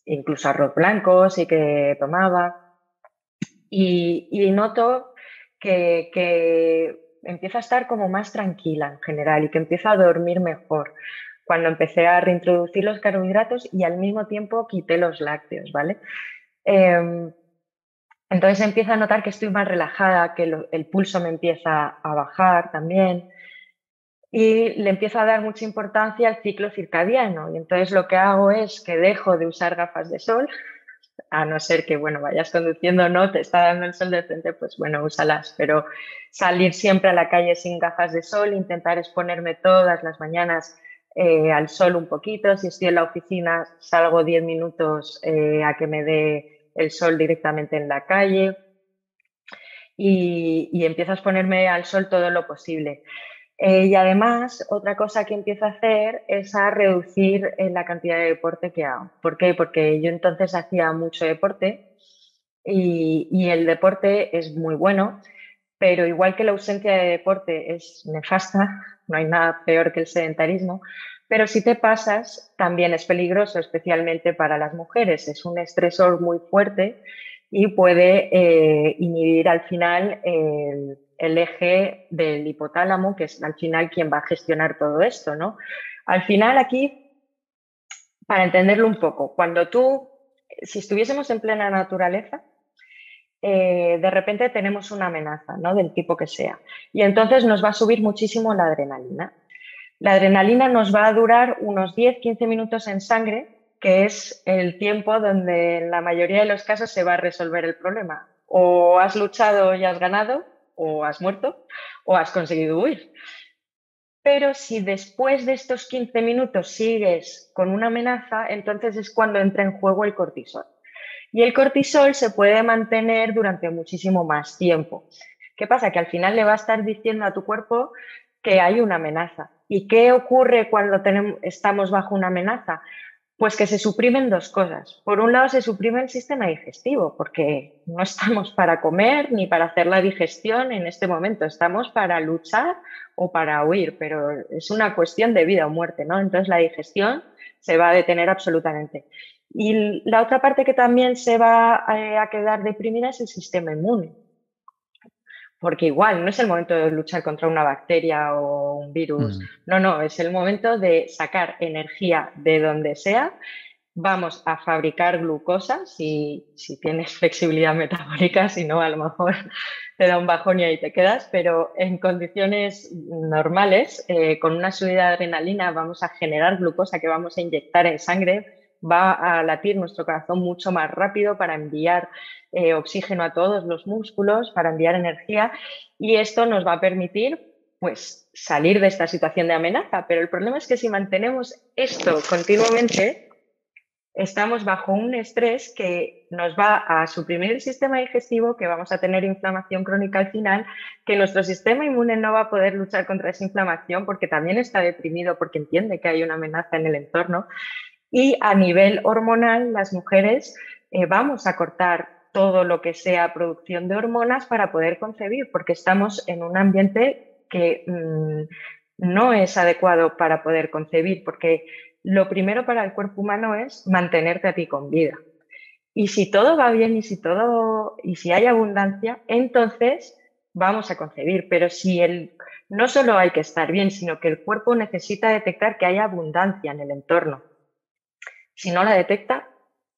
incluso arroz blanco sí que tomaba. Y, noto que, que empiezo a estar como más tranquila en general y que empiezo a dormir mejor cuando empecé a reintroducir los carbohidratos y al mismo tiempo quité los lácteos, ¿vale? Em, entonces empiezo a notar que estoy más relajada, que el pulso me empieza a bajar también, y le empiezo a dar mucha importancia al ciclo circadiano. Y entonces lo que hago es que dejo de usar gafas de sol, a no ser que, bueno, vayas conduciendo o no, te está dando el sol de frente, pues bueno, úsalas, pero salir siempre a la calle sin gafas de sol, intentar exponerme todas las mañanas eh, al sol un poquito, si estoy en la oficina salgo 10 minutos eh, a que me dé el sol directamente en la calle y, y a exponerme al sol todo lo posible. Eh, y además, otra cosa que empiezo a hacer es a reducir eh, la cantidad de deporte que hago. ¿Por qué? Porque yo entonces hacía mucho deporte y, y el deporte es muy bueno, pero igual que la ausencia de deporte es nefasta, no hay nada peor que el sedentarismo, pero si te pasas, también es peligroso, especialmente para las mujeres. Es un estresor muy fuerte y puede eh, inhibir al final el, eje del hipotálamo, que es al final quien va a gestionar todo esto, ¿no? Al final aquí, para entenderlo un poco, cuando tú, si estuviésemos en plena naturaleza, eh, de repente tenemos una amenaza, ¿no? Del tipo que sea. Y entonces nos va a subir muchísimo la adrenalina. La adrenalina nos va a durar unos 10-15 minutos en sangre, que es el tiempo donde en la mayoría de los casos se va a resolver el problema. O has luchado y has ganado, o has muerto, o has conseguido huir. Pero si después de estos 15 minutos sigues con una amenaza, entonces es cuando entra en juego el cortisol. Y el cortisol se puede mantener durante muchísimo más tiempo. ¿Qué pasa? Que al final le va a estar diciendo a tu cuerpo que hay una amenaza. ¿Y qué ocurre cuando tenemos, estamos bajo una amenaza? Pues que se suprimen dos cosas. Por un lado, se suprime el sistema digestivo, porque no estamos para comer ni para hacer la digestión en este momento, estamos para luchar o para huir, pero es una cuestión de vida o muerte, ¿no? Entonces la digestión se va a detener absolutamente. Y la otra parte que también se va eh, a quedar deprimida es el sistema inmune porque igual no es el momento de luchar contra una bacteria o un virus, mm. no, no, es el momento de sacar energía de donde sea. Vamos a fabricar glucosa si, si tienes flexibilidad metabólica, si no, a lo mejor te da un bajón y ahí te quedas, pero en condiciones normales, eh, con una subida de adrenalina, vamos a generar glucosa que vamos a inyectar en sangre va a latir nuestro corazón mucho más rápido para enviar eh, oxígeno a todos los músculos, para enviar energía y esto nos va a permitir pues salir de esta situación de amenaza. Pero el problema es que si mantenemos esto continuamente, estamos bajo un estrés que nos va a suprimir el sistema digestivo, que vamos a tener inflamación crónica al final, que nuestro sistema inmune no va a poder luchar contra esa inflamación porque también está deprimido, porque entiende que hay una amenaza en el entorno. Y a nivel hormonal, las mujeres eh, vamos a cortar todo lo que sea producción de hormonas para poder concebir, porque estamos en un ambiente que mm, no es adecuado para poder concebir, porque lo primero para el cuerpo humano es mantenerte a ti con vida. Y si todo va bien y si todo y si hay abundancia, entonces vamos a concebir. Pero si el no solo hay que estar bien, sino que el cuerpo necesita detectar que hay abundancia en el entorno si no la detecta,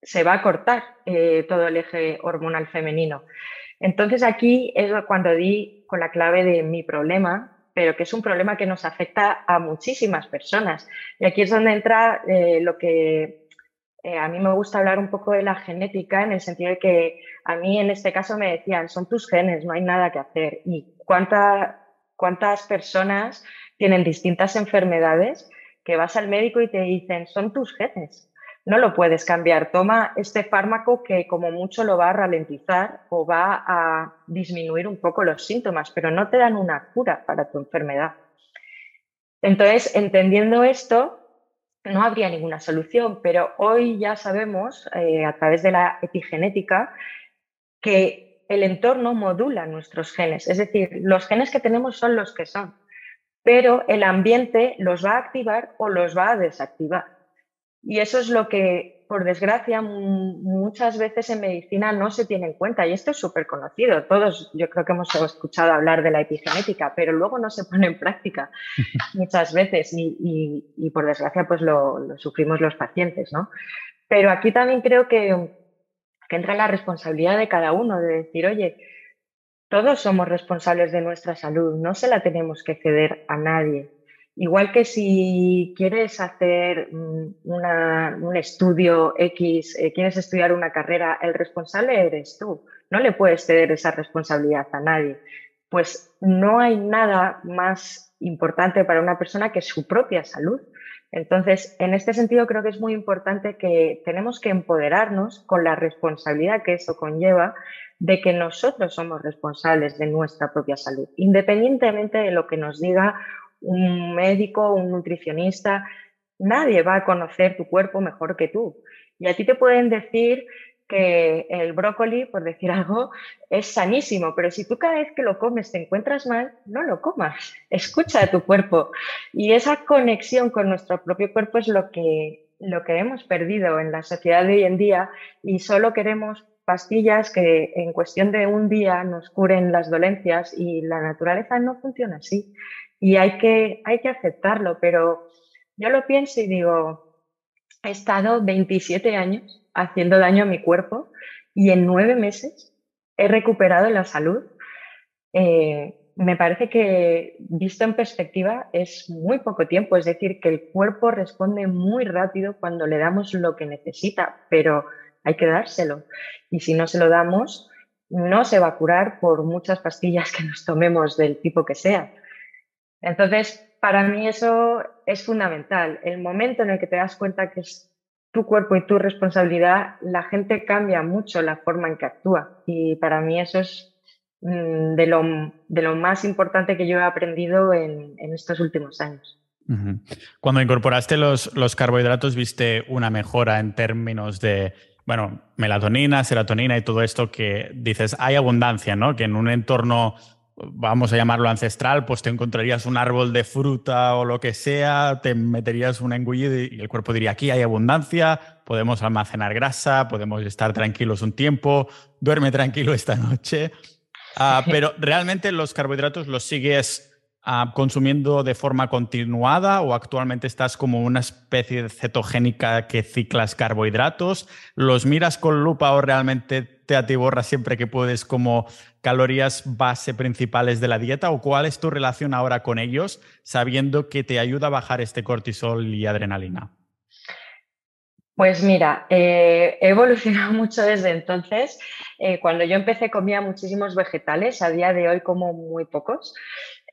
se va a cortar eh, todo el eje hormonal femenino. Entonces aquí es cuando di con la clave de mi problema, pero que es un problema que nos afecta a muchísimas personas. Y aquí es donde entra eh, lo que eh, a mí me gusta hablar un poco de la genética, en el sentido de que a mí en este caso me decían, son tus genes, no hay nada que hacer. ¿Y cuántas personas tienen distintas enfermedades que vas al médico y te dicen, son tus genes? No lo puedes cambiar. Toma este fármaco que como mucho lo va a ralentizar o va a disminuir un poco los síntomas, pero no te dan una cura para tu enfermedad. Entonces, entendiendo esto, no habría ninguna solución, pero hoy ya sabemos eh, a través de la epigenética que el entorno modula nuestros genes, es decir, los genes que tenemos son los que son, pero el ambiente los va a activar o los va a desactivar. Y eso es lo que, por desgracia, muchas veces en medicina no se tiene en cuenta. Y esto es súper conocido. Todos yo creo que hemos escuchado hablar de la epigenética, pero luego no se pone en práctica muchas veces y, por desgracia pues lo, sufrimos los pacientes. ¿no? Pero aquí también creo que, que entra la responsabilidad de cada uno de decir, oye, todos somos responsables de nuestra salud, no se la tenemos que ceder a nadie. Igual que si quieres hacer mm, un estudio X, eh, quieres estudiar una carrera, el responsable eres tú. No le puedes ceder esa responsabilidad a nadie. Pues no hay nada más importante para una persona que su propia salud. Entonces, en este sentido, creo que es muy importante que tenemos que empoderarnos con la responsabilidad que eso conlleva de que nosotros somos responsables de nuestra propia salud, independientemente de lo que nos diga un médico, un nutricionista, nadie va a conocer tu cuerpo mejor que tú. Y a ti te pueden decir que el brócoli, por decir algo, es sanísimo, pero si tú cada vez que lo comes te encuentras mal, no lo comas, escucha a tu cuerpo. Y esa conexión con nuestro propio cuerpo es lo que, lo que hemos perdido en la sociedad de hoy en día y solo queremos pastillas que en cuestión de un día nos curen las dolencias y la naturaleza no funciona así. Y hay que, hay que aceptarlo, pero yo lo pienso y digo, he estado 27 años haciendo daño a mi cuerpo y en nueve meses he recuperado la salud. Eh, me parece que, visto en perspectiva, es muy poco tiempo. Es decir, que el cuerpo responde muy rápido cuando le damos lo que necesita, pero hay que dárselo. Y si no se lo damos, no se va a curar por muchas pastillas que nos tomemos del tipo que sea. Entonces, para mí eso es fundamental. El momento en el que te das cuenta que es tu cuerpo y tu responsabilidad, la gente cambia mucho la forma en que actúa. Y para mí eso es mm, de lo, de lo más importante que yo he aprendido en, estos últimos años. Cuando incorporaste los, los carbohidratos, viste una mejora en términos de, bueno, melatonina, serotonina y todo esto que dices, hay abundancia, ¿no? Que en un entorno vamos a llamarlo ancestral, pues te encontrarías un árbol de fruta o lo que sea, te meterías un engullido y el cuerpo diría, aquí hay abundancia, podemos almacenar grasa, podemos estar tranquilos un tiempo, duerme tranquilo esta noche. Ah, pero realmente los carbohidratos los sigues ah, consumiendo de forma continuada o actualmente estás como una especie de cetogénica que ciclas carbohidratos? ¿Los miras con lupa o realmente te atiborras siempre que puedes como calorías base principales de la dieta o cuál es tu relación ahora con ellos, sabiendo que te ayuda a bajar este cortisol y adrenalina? Pues mira, eh, he evolucionado mucho desde entonces. Eh, cuando yo empecé comía muchísimos vegetales, a día de hoy como muy pocos,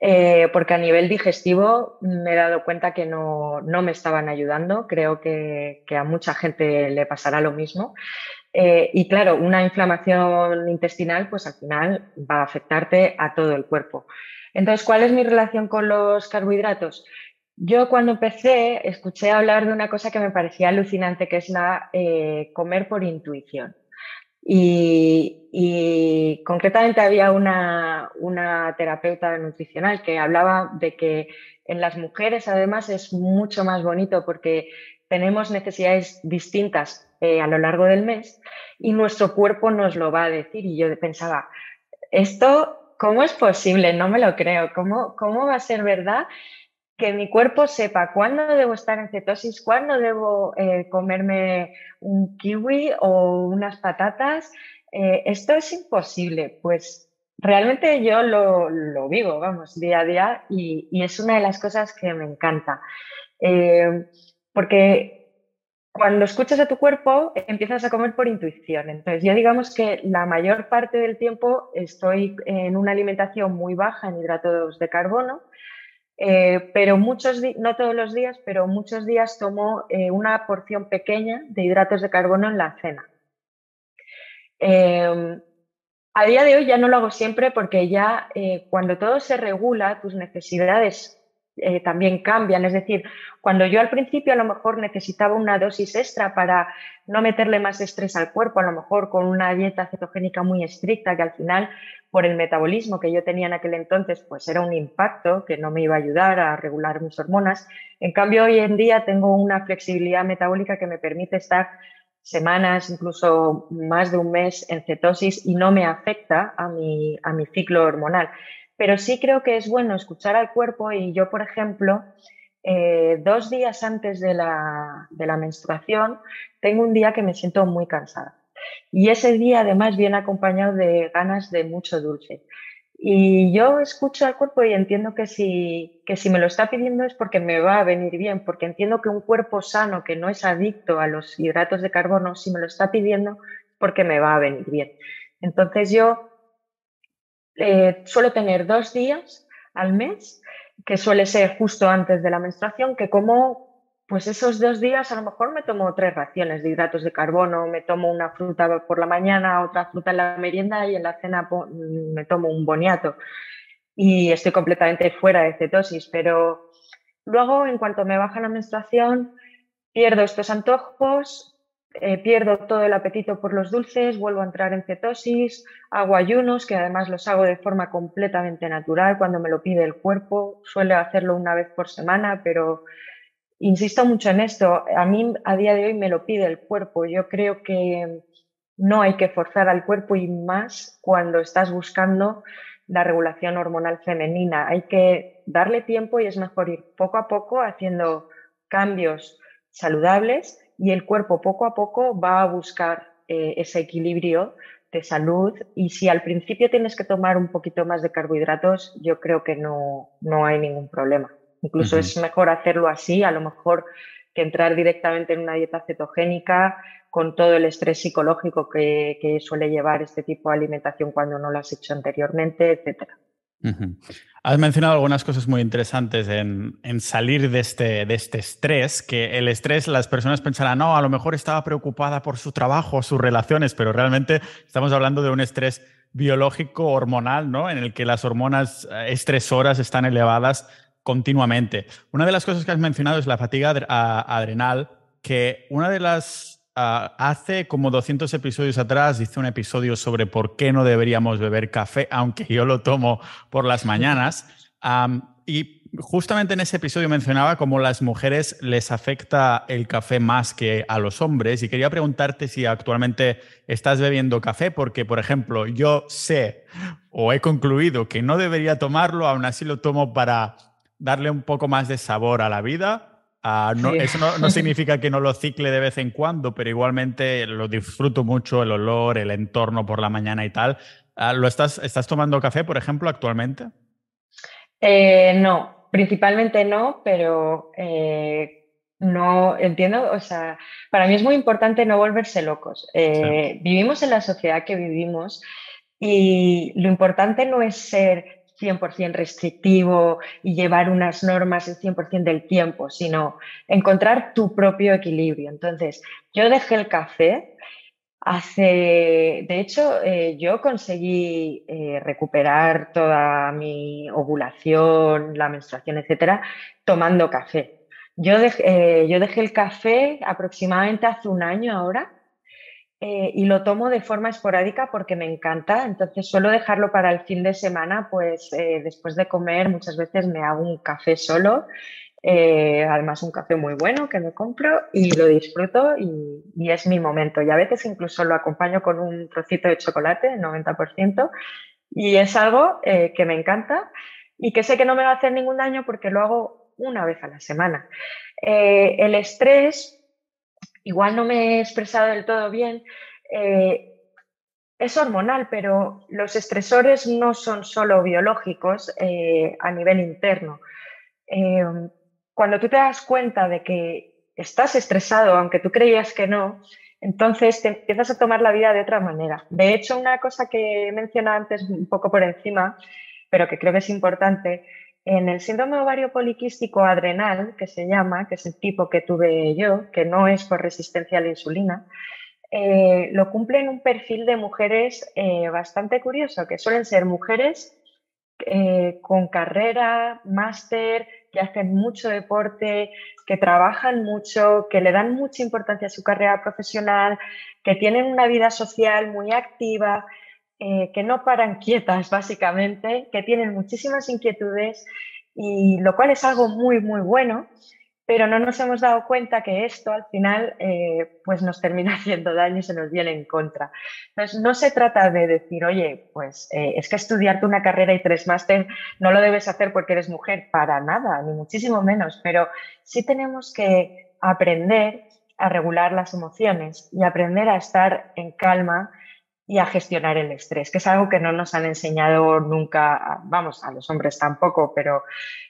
eh, porque a nivel digestivo me he dado cuenta que no, me estaban ayudando. Creo que, que, a mucha gente le pasará lo mismo. Eh, y claro, una inflamación intestinal, pues al final va a afectarte a todo el cuerpo. Entonces, ¿cuál es mi relación con los carbohidratos? Yo cuando empecé escuché hablar de una cosa que me parecía alucinante, que es la eh, comer por intuición. Y, concretamente había una, una, terapeuta nutricional que hablaba de que en las mujeres además es mucho más bonito porque tenemos necesidades distintas eh, a lo largo del mes y nuestro cuerpo nos lo va a decir. Y yo pensaba, esto, ¿cómo es posible? No me lo creo. ¿Cómo, cómo va a ser verdad que mi cuerpo sepa cuándo debo estar en cetosis, cuándo debo eh, comerme un kiwi o unas patatas? Eh, esto es imposible. Pues realmente yo lo, lo, vivo, vamos, día a día y, y, es una de las cosas que me encanta. Porque cuando escuchas a tu cuerpo, empiezas a comer por intuición. Entonces, yo digamos que la mayor parte del tiempo estoy en una alimentación muy baja en hidratos de carbono, eh, pero muchos, no todos los días, pero muchos días tomo eh, una porción pequeña de hidratos de carbono en la cena. Em, a día de hoy ya no lo hago siempre porque ya eh, cuando todo se regula, tus necesidades eh, también cambian. Es decir, cuando yo al principio a lo mejor necesitaba una dosis extra para no meterle más estrés al cuerpo, a lo mejor con una dieta cetogénica muy estricta, que al final, por el metabolismo que yo tenía en aquel entonces, pues era un impacto que no me iba a ayudar a regular mis hormonas. En cambio, hoy en día tengo una flexibilidad metabólica que me permite estar semanas, incluso más de un mes en cetosis y no me afecta a mi, a mi ciclo hormonal pero sí creo que es bueno escuchar al cuerpo y yo, por ejemplo, eh, dos días antes de la, menstruación, tengo un día que me siento muy cansada. Y ese día además viene acompañado de ganas de mucho dulce. Y yo escucho al cuerpo y entiendo que si, que si me lo está pidiendo es porque me va a venir bien, porque entiendo que un cuerpo sano que no es adicto a los hidratos de carbono, si me lo está pidiendo, porque me va a venir bien. Entonces yo eh, suelo tener dos días al mes, que suele ser justo antes de la menstruación, que como pues esos dos días a lo mejor me tomo tres raciones de hidratos de carbono, me tomo una fruta por la mañana, otra fruta en la merienda y en la cena me tomo un boniato. y estoy completamente fuera de cetosis, pero luego en cuanto me baja la menstruación, pierdo estos antojos, eh, pierdo todo el apetito por los dulces, vuelvo a entrar en cetosis, hago ayunos, que además los hago de forma completamente natural. Cuando me lo pide el cuerpo, suelo hacerlo una vez por semana, pero insisto mucho en esto, a mí a día de hoy me lo pide el cuerpo, yo creo que no hay que forzar al cuerpo y más cuando estás buscando la regulación hormonal femenina, hay que darle tiempo y es mejor ir poco a poco haciendo cambios saludables y el cuerpo poco a poco va a buscar eh, ese equilibrio de salud y si al principio tienes que tomar un poquito más de carbohidratos, yo creo que no, no hay ningún problema. Incluso es mejor hacerlo así, a lo mejor que entrar directamente en una dieta cetogénica con todo el estrés psicológico que, que suele llevar este tipo de alimentación cuando no lo has hecho anteriormente, etcétera. Has mencionado algunas cosas muy interesantes en, salir de este, de este, estrés, que el estrés las personas pensarán, no, a lo mejor estaba preocupada por su trabajo, sus relaciones, pero realmente estamos hablando de un estrés biológico hormonal, ¿no? En el que las hormonas eh, estresoras están elevadas continuamente. Una de las cosas que has mencionado es la fatiga adrenal, que una de las Ah, hace como 200 episodios atrás hice un episodio sobre por qué no deberíamos beber café, aunque yo lo tomo por las mañanas. y justamente en ese episodio mencionaba cómo las mujeres les afecta el café más que a los hombres. Y quería preguntarte si actualmente estás bebiendo café, porque, por ejemplo, yo sé o he concluido que no debería tomarlo, aún así lo tomo para darle un poco más de sabor a la vida Ah, eso no, significa que no lo cicle de vez en cuando, pero igualmente lo disfruto mucho, el olor, el entorno por la mañana y tal. Ah, ¿Lo estás, estás tomando café, por ejemplo, actualmente? Eh, no, principalmente no, pero eh, no entiendo, o sea, para mí es muy importante no volverse locos. Eh, vivimos en la sociedad que vivimos y lo importante no es ser 100% restrictivo y llevar unas normas el 100% del tiempo, sino encontrar tu propio equilibrio. Entonces, yo dejé el café hace, de hecho, eh, yo conseguí eh, recuperar toda mi ovulación, la menstruación, etcétera, tomando café. Yo eh, yo dejé el café aproximadamente hace un año ahora eh, y lo tomo de forma esporádica porque me encanta, entonces suelo dejarlo para el fin de semana, pues eh, después de comer muchas veces me hago un café solo, eh, además un café muy bueno que me compro y lo disfruto y, y, es mi momento y a veces incluso lo acompaño con un trocito de chocolate, 90%, y es algo que me encanta y que sé que no me va a hacer ningún daño porque lo hago una vez a la semana. el estrés igual no me he expresado del todo bien, eh, es hormonal, pero los estresores no son solo biológicos eh, a nivel interno. Eh, cuando tú te das cuenta de que estás estresado, aunque tú creías que no, entonces te empiezas a tomar la vida de otra manera. De hecho, una cosa que he mencionado antes un poco por encima, pero que creo que es importante, en el síndrome ovario poliquístico adrenal, que se llama, que es el tipo que tuve yo, que no es por resistencia a la insulina, eh, lo cumplen un perfil de mujeres eh, bastante curioso, que suelen ser mujeres eh, con carrera, máster, que hacen mucho deporte, que trabajan mucho, que le dan mucha importancia a su carrera profesional, que tienen una vida social muy activa, eh, que no paran quietas, básicamente, que tienen muchísimas inquietudes, y lo cual es algo muy, muy bueno, pero no nos hemos dado cuenta que esto al final eh, pues nos termina haciendo daño y se nos viene en contra. Entonces, no se trata de decir, oye, pues eh, es que estudiarte una carrera y tres máster no lo debes hacer porque eres mujer, para nada, ni muchísimo menos, pero sí tenemos que aprender a regular las emociones y aprender a estar en calma y a gestionar el estrés, que es algo que no nos han enseñado nunca, vamos, a los hombres tampoco, pero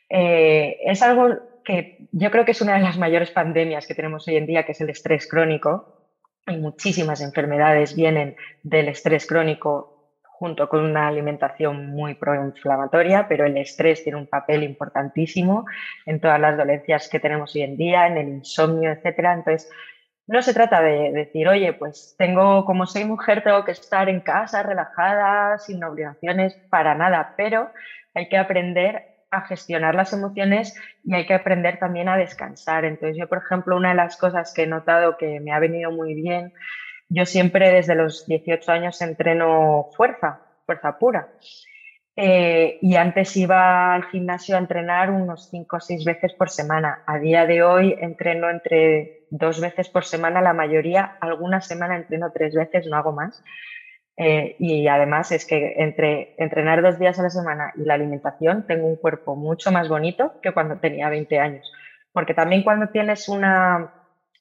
eh, es algo que yo creo que es una de las mayores pandemias que tenemos hoy en día, que es el estrés crónico. Y muchísimas enfermedades vienen del estrés crónico junto con una alimentación muy proinflamatoria, pero el estrés tiene un papel importantísimo en todas las dolencias que tenemos hoy en día, en el insomnio, etcétera. Entonces, no se trata de decir, oye, pues tengo, como soy mujer, tengo que estar en casa, relajada, sin obligaciones, para nada, pero hay que aprender a gestionar las emociones y hay que aprender también a descansar. Entonces yo, por ejemplo, una de las cosas que he notado que me ha venido muy bien, yo siempre desde los 18 años entreno fuerza, fuerza pura. Eh, y antes iba al gimnasio a entrenar unos 5 o 6 veces por semana. A día de hoy entreno entre dos veces por semana, la mayoría, alguna semana entreno tres veces, no hago más. Eh, y además es que entre entrenar dos días a la semana y la alimentación tengo un cuerpo mucho más bonito que cuando tenía 20 años. Porque también cuando tienes una,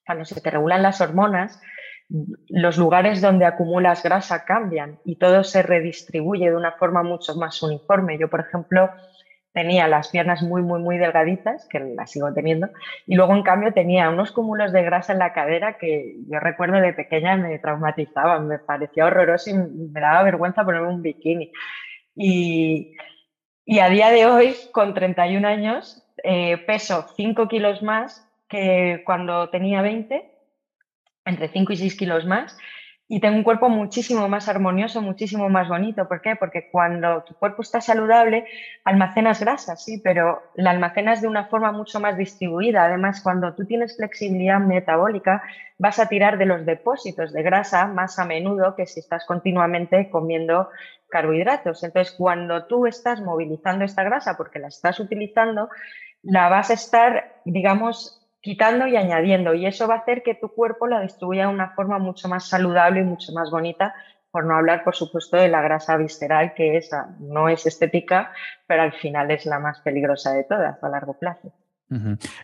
cuando se te regulan las hormonas, los lugares donde acumulas grasa cambian y todo se redistribuye de una forma mucho más uniforme. Yo, por ejemplo, tenía las piernas muy, muy, muy delgaditas, que las sigo teniendo, y luego en cambio tenía unos cúmulos de grasa en la cadera que yo recuerdo de pequeña me traumatizaban, me parecía horroroso y me daba vergüenza ponerme un bikini. Y, a día de hoy, con 31 años, eh, peso 5 kilos más que cuando tenía 20, entre 5 y 6 kilos más, y tengo un cuerpo muchísimo más armonioso, muchísimo más bonito. ¿Por qué? Porque cuando tu cuerpo está saludable, almacenas grasa, sí, pero la almacenas de una forma mucho más distribuida. Además, cuando tú tienes flexibilidad metabólica, vas a tirar de los depósitos de grasa más a menudo que si estás continuamente comiendo carbohidratos. Entonces, cuando tú estás movilizando esta grasa porque la estás utilizando, la vas a estar, digamos, quitando y añadiendo. Y eso va a hacer que tu cuerpo la distribuya de una forma mucho más saludable y mucho más bonita, por no hablar, por supuesto, de la grasa visceral, que esa no es estética, pero al final es la más peligrosa de todas a largo plazo.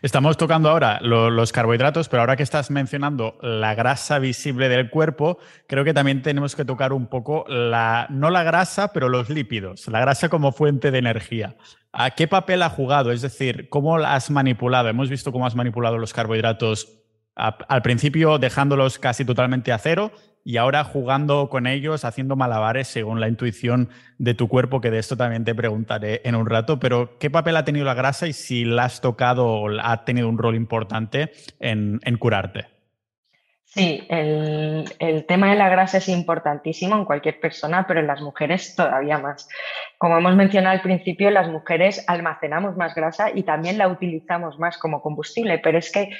Estamos tocando ahora los carbohidratos, pero ahora que estás mencionando la grasa visible del cuerpo, creo que también tenemos que tocar un poco la, no la grasa, pero los lípidos, la grasa como fuente de energía. ¿A qué papel ha jugado? Es decir, ¿cómo la has manipulado? Hemos visto cómo has manipulado los carbohidratos al principio dejándolos casi totalmente a cero y ahora jugando con ellos, haciendo malabares según la intuición de tu cuerpo, que de esto también te preguntaré en un rato, pero ¿qué papel ha tenido la grasa y si la has tocado o ha tenido un rol importante en, curarte? Sí, el, el, tema de la grasa es importantísimo en cualquier persona, pero en las mujeres todavía más. Como hemos mencionado al principio, las mujeres almacenamos más grasa y también la utilizamos más como combustible, pero es que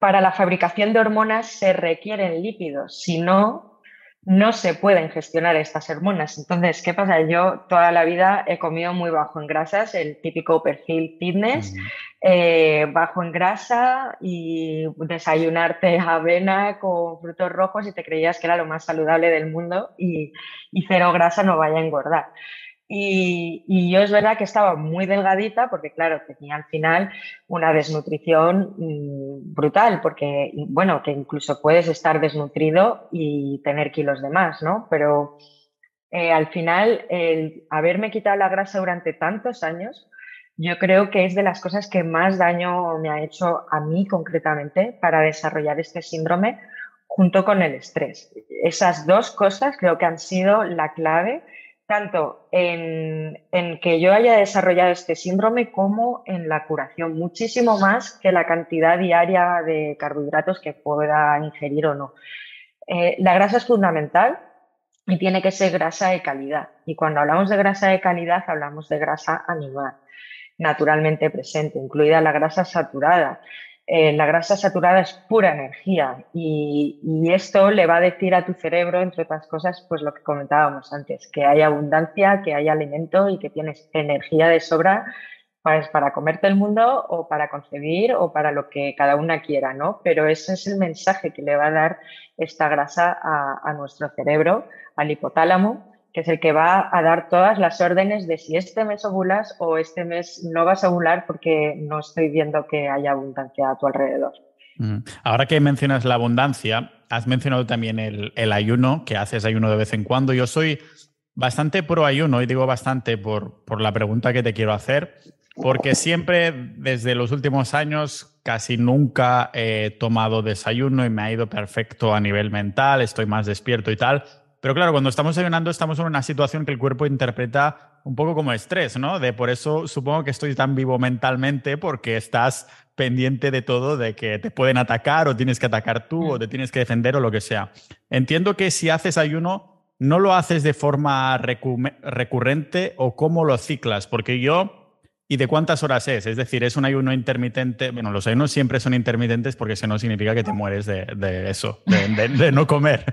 para la fabricación de hormonas se requieren lípidos, si no, no se pueden gestionar estas hormonas. Entonces, ¿qué pasa? Yo toda la vida he comido muy bajo en grasas, el típico perfil fitness, eh, bajo en grasa y desayunarte avena con frutos rojos y te creías que era lo más saludable del mundo y, y cero grasa no vaya a engordar. Y, yo es verdad que estaba muy delgadita porque, claro, tenía al final una desnutrición mm, brutal, porque, bueno, que incluso puedes estar desnutrido y tener kilos de más, ¿no? Pero eh, al final, el haberme quitado la grasa durante tantos años, yo creo que es de las cosas que más daño me ha hecho a mí concretamente para desarrollar este síndrome junto con el estrés. Esas dos cosas creo que han sido la clave tanto en, que yo haya desarrollado este síndrome como en la curación, muchísimo más que la cantidad diaria de carbohidratos que pueda ingerir o no. Eh, la grasa es fundamental y tiene que ser grasa de calidad. Y cuando hablamos de grasa de calidad, hablamos de grasa animal, naturalmente presente, incluida la grasa saturada. Eh, la grasa saturada es pura energía y, esto le va a decir a tu cerebro, entre otras cosas, pues lo que comentábamos antes, que hay abundancia, que hay alimento y que tienes energía de sobra pues, para comerte el mundo o para concebir o para lo que cada una quiera, ¿no? Pero ese es el mensaje que le va a dar esta grasa a nuestro cerebro, al hipotálamo, que es el que va a dar todas las órdenes de si este mes ovulas o este mes no vas a ovular porque no estoy viendo que haya abundancia a tu alrededor. Ahora que mencionas la abundancia, has mencionado también el, ayuno, que haces ayuno de vez en cuando. Yo soy bastante pro ayuno y digo bastante por, por la pregunta que te quiero hacer, porque siempre desde los últimos años casi nunca he tomado desayuno y me ha ido perfecto a nivel mental, estoy más despierto y tal. Pero claro, cuando estamos ayunando estamos en una situación que el cuerpo interpreta un poco como estrés, ¿no? De por eso supongo que estoy tan vivo mentalmente porque estás pendiente de todo, de que te pueden atacar o tienes que atacar tú o te tienes que defender o lo que sea. Entiendo que si haces ayuno ¿no lo haces de forma recurrente o cómo lo ciclas? Porque yo ¿Y de cuántas horas es? Es decir, ¿es un ayuno intermitente? Bueno, los ayunos siempre son intermitentes porque eso no significa que te mueres de, eso, de, no comer.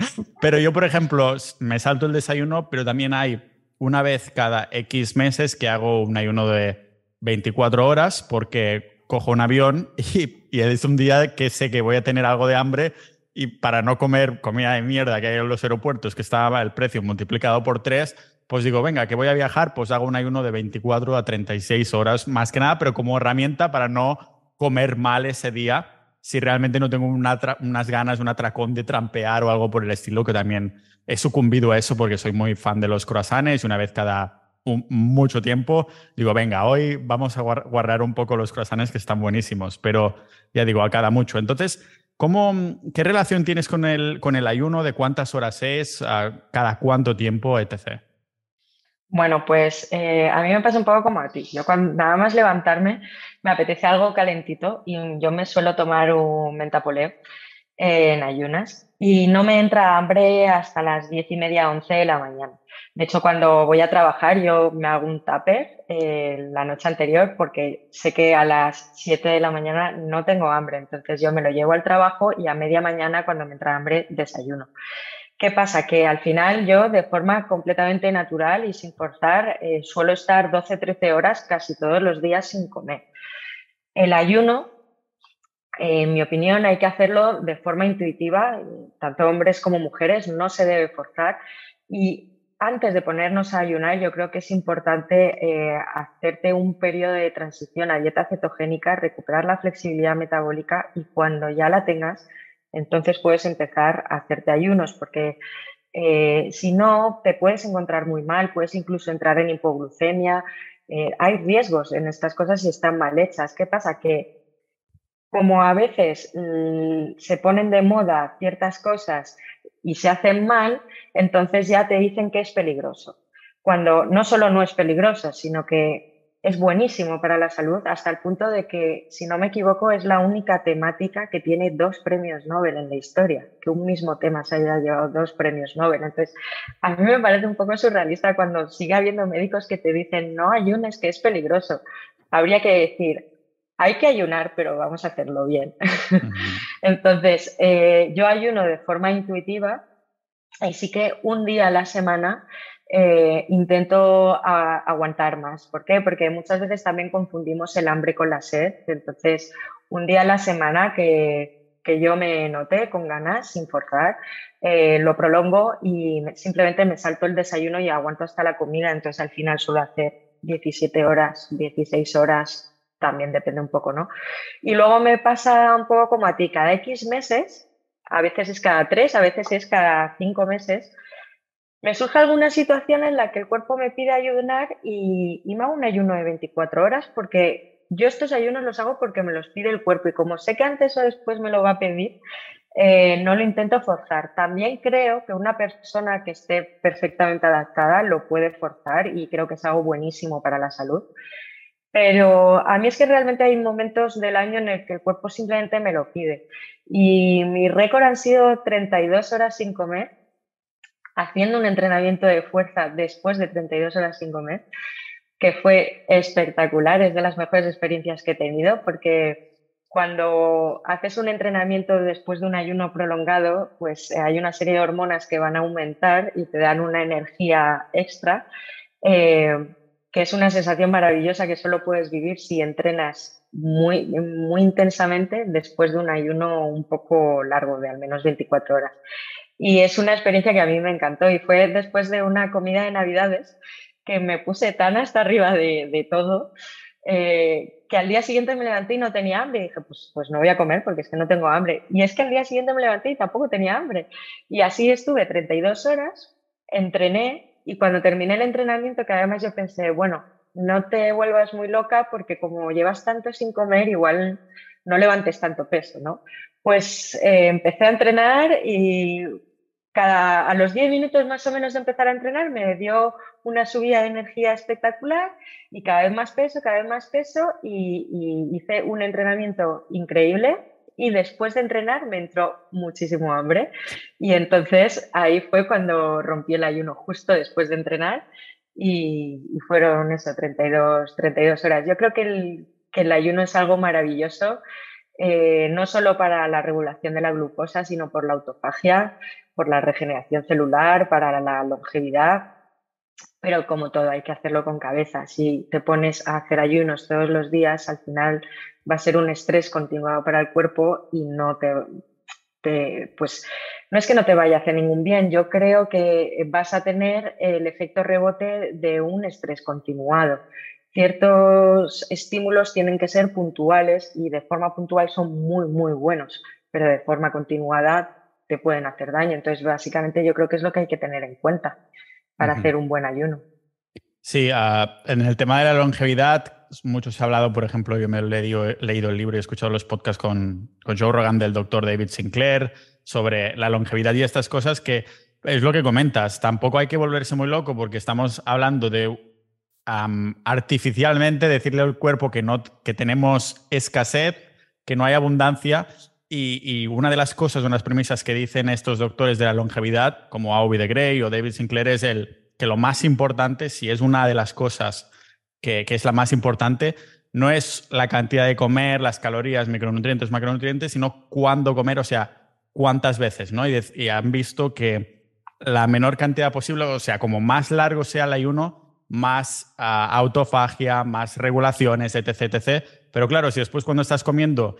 Pero yo, por ejemplo, me salto el desayuno, pero también hay una vez cada X meses que hago un ayuno de 24 horas porque cojo un avión y, y es un día que sé que voy a tener algo de hambre y para no comer comida de mierda que hay en los aeropuertos, que estaba el precio multiplicado por tres, pues digo, venga, que voy a viajar, pues hago un ayuno de 24 a 36 horas, más que nada, pero como herramienta para no comer mal ese día si realmente no tengo unas ganas, un atracón de trampear o algo por el estilo, que también he sucumbido a eso porque soy muy fan de los croissants y una vez cada mucho tiempo digo, venga, hoy vamos a guardar un poco los croissants que están buenísimos, pero ya digo, a cada mucho. Entonces, ¿cómo, ¿qué relación tienes con el, con el ayuno? ¿De cuántas horas es? ¿Cada cuánto tiempo, etc.? Bueno, pues eh, a mí me pasa un poco como a ti. Yo cuando nada más levantarme me apetece algo calentito y yo me suelo tomar un mentapoleo en ayunas y no me entra hambre hasta las diez y media, once de la mañana. De hecho, cuando voy a trabajar yo me hago un tupper eh, la noche anterior porque sé que a las 7 de la mañana no tengo hambre. Entonces yo me lo llevo al trabajo y a media mañana cuando me entra hambre desayuno. ¿Qué pasa? Que al final yo, de forma completamente natural y sin forzar, eh, suelo estar 12-13 horas casi todos los días sin comer. El ayuno, en mi opinión, hay que hacerlo de forma intuitiva, tanto hombres como mujeres, no se debe forzar. Y antes de ponernos a ayunar, yo creo que es importante eh, hacerte un periodo de transición a dieta cetogénica, recuperar la flexibilidad metabólica y cuando ya la tengas, entonces puedes empezar a hacerte ayunos porque eh, si no, te puedes encontrar muy mal, puedes incluso entrar en hipoglucemia. Eh, hay riesgos en estas cosas y están mal hechas. ¿Qué pasa? Que como a veces mm, se ponen de moda ciertas cosas y se hacen mal, entonces ya te dicen que es peligroso. Cuando no solo no es peligroso, sino que es buenísimo para la salud hasta el punto de que, si no me equivoco, es la única temática que tiene dos premios Nobel en la historia, que un mismo tema se haya llevado dos premios Nobel. Entonces, a mí me parece un poco surrealista cuando sigue habiendo médicos que te dicen, no ayunes, que es peligroso. Habría que decir, hay que ayunar, pero vamos a hacerlo bien. Entonces, eh, yo ayuno de forma intuitiva y sí que un día a la semana eh, intento aguantar más. ¿Por qué? Porque muchas veces también confundimos el hambre con la sed. Entonces, un día a la semana que, yo me noté con ganas, sin forzar, eh, lo prolongo y simplemente me salto el desayuno y aguanto hasta la comida. Entonces, al final suelo hacer 17 horas, 16 horas, también depende un poco, ¿no? Y luego me pasa un poco como a ti, cada X meses, a veces es cada tres, a veces es cada cinco meses, me surge alguna situación en la que el cuerpo me pide ayunar y, me hago un ayuno de 24 horas porque yo estos ayunos los hago porque me los pide el cuerpo y como sé que antes o después me lo va a pedir, eh, no lo intento forzar. También creo que una persona que esté perfectamente adaptada lo puede forzar y creo que es algo buenísimo para la salud. Pero a mí es que realmente hay momentos del año en el que el cuerpo simplemente me lo pide. Y mi récord han sido 32 horas sin comer haciendo un entrenamiento de fuerza después de 32 horas sin comer, que fue espectacular, es de las mejores experiencias que he tenido, porque cuando haces un entrenamiento después de un ayuno prolongado, pues eh, hay una serie de hormonas que van a aumentar y te dan una energía extra, eh, que es una sensación maravillosa que solo puedes vivir si entrenas muy, muy intensamente después de un ayuno un poco largo, de al menos 24 horas. Y es una experiencia que a mí me encantó y fue después de una comida de Navidades que me puse tan hasta arriba de, todo eh, que al día siguiente me levanté y no tenía hambre. Y dije, pues, pues no voy a comer porque es que no tengo hambre. Y es que al día siguiente me levanté y tampoco tenía hambre. Y así estuve 32 horas, entrené y cuando terminé el entrenamiento, que además yo pensé, bueno, no te vuelvas muy loca porque como llevas tanto sin comer, igual no levantes tanto peso, ¿no? Pues eh, empecé a entrenar y cada, a los 10 minutos más o menos de empezar a entrenar me dio una subida de energía espectacular y cada vez más peso, cada vez más peso y, hice un entrenamiento increíble. Y después de entrenar me entró muchísimo hambre. Y entonces ahí fue cuando rompí el ayuno justo después de entrenar. Y, fueron eso, 32, 32 horas. Yo creo que el, que el ayuno es algo maravilloso, eh, no solo para la regulación de la glucosa, sino por la autofagia, por la regeneración celular, para la longevidad. Pero como todo, hay que hacerlo con cabeza. Si te pones a hacer ayunos todos los días, al final va a ser un estrés continuado para el cuerpo y no te, pues no es que no te vaya a hacer ningún bien, yo creo que vas a tener el efecto rebote de un estrés continuado. Ciertos estímulos tienen que ser puntuales y de forma puntual son muy, muy buenos, pero de forma continuada te pueden hacer daño. Entonces, básicamente yo creo que es lo que hay que tener en cuenta para hacer un buen ayuno. Sí, ah, en el tema de la longevidad, mucho se ha hablado, por ejemplo, yo me he leído, leído el libro y he escuchado los podcasts con, con Joe Rogan del doctor David Sinclair sobre la longevidad y estas cosas que es lo que comentas. Tampoco hay que volverse muy loco porque estamos hablando de artificialmente decirle al cuerpo que, no, que tenemos escasez, que no hay abundancia. Y, una de las cosas, una de las premisas que dicen estos doctores de la longevidad, como Aubrey de Grey o David Sinclair, es el que lo más importante, si es una de las cosas que, es la más importante, no es la cantidad de comer, las calorías, micronutrientes, macronutrientes, sino cuándo comer, o sea, cuántas veces, ¿no? Y, han visto que la menor cantidad posible, o sea, como más largo sea el ayuno, más ah, autofagia, más regulaciones, etc, etc. Pero claro, si después cuando estás comiendo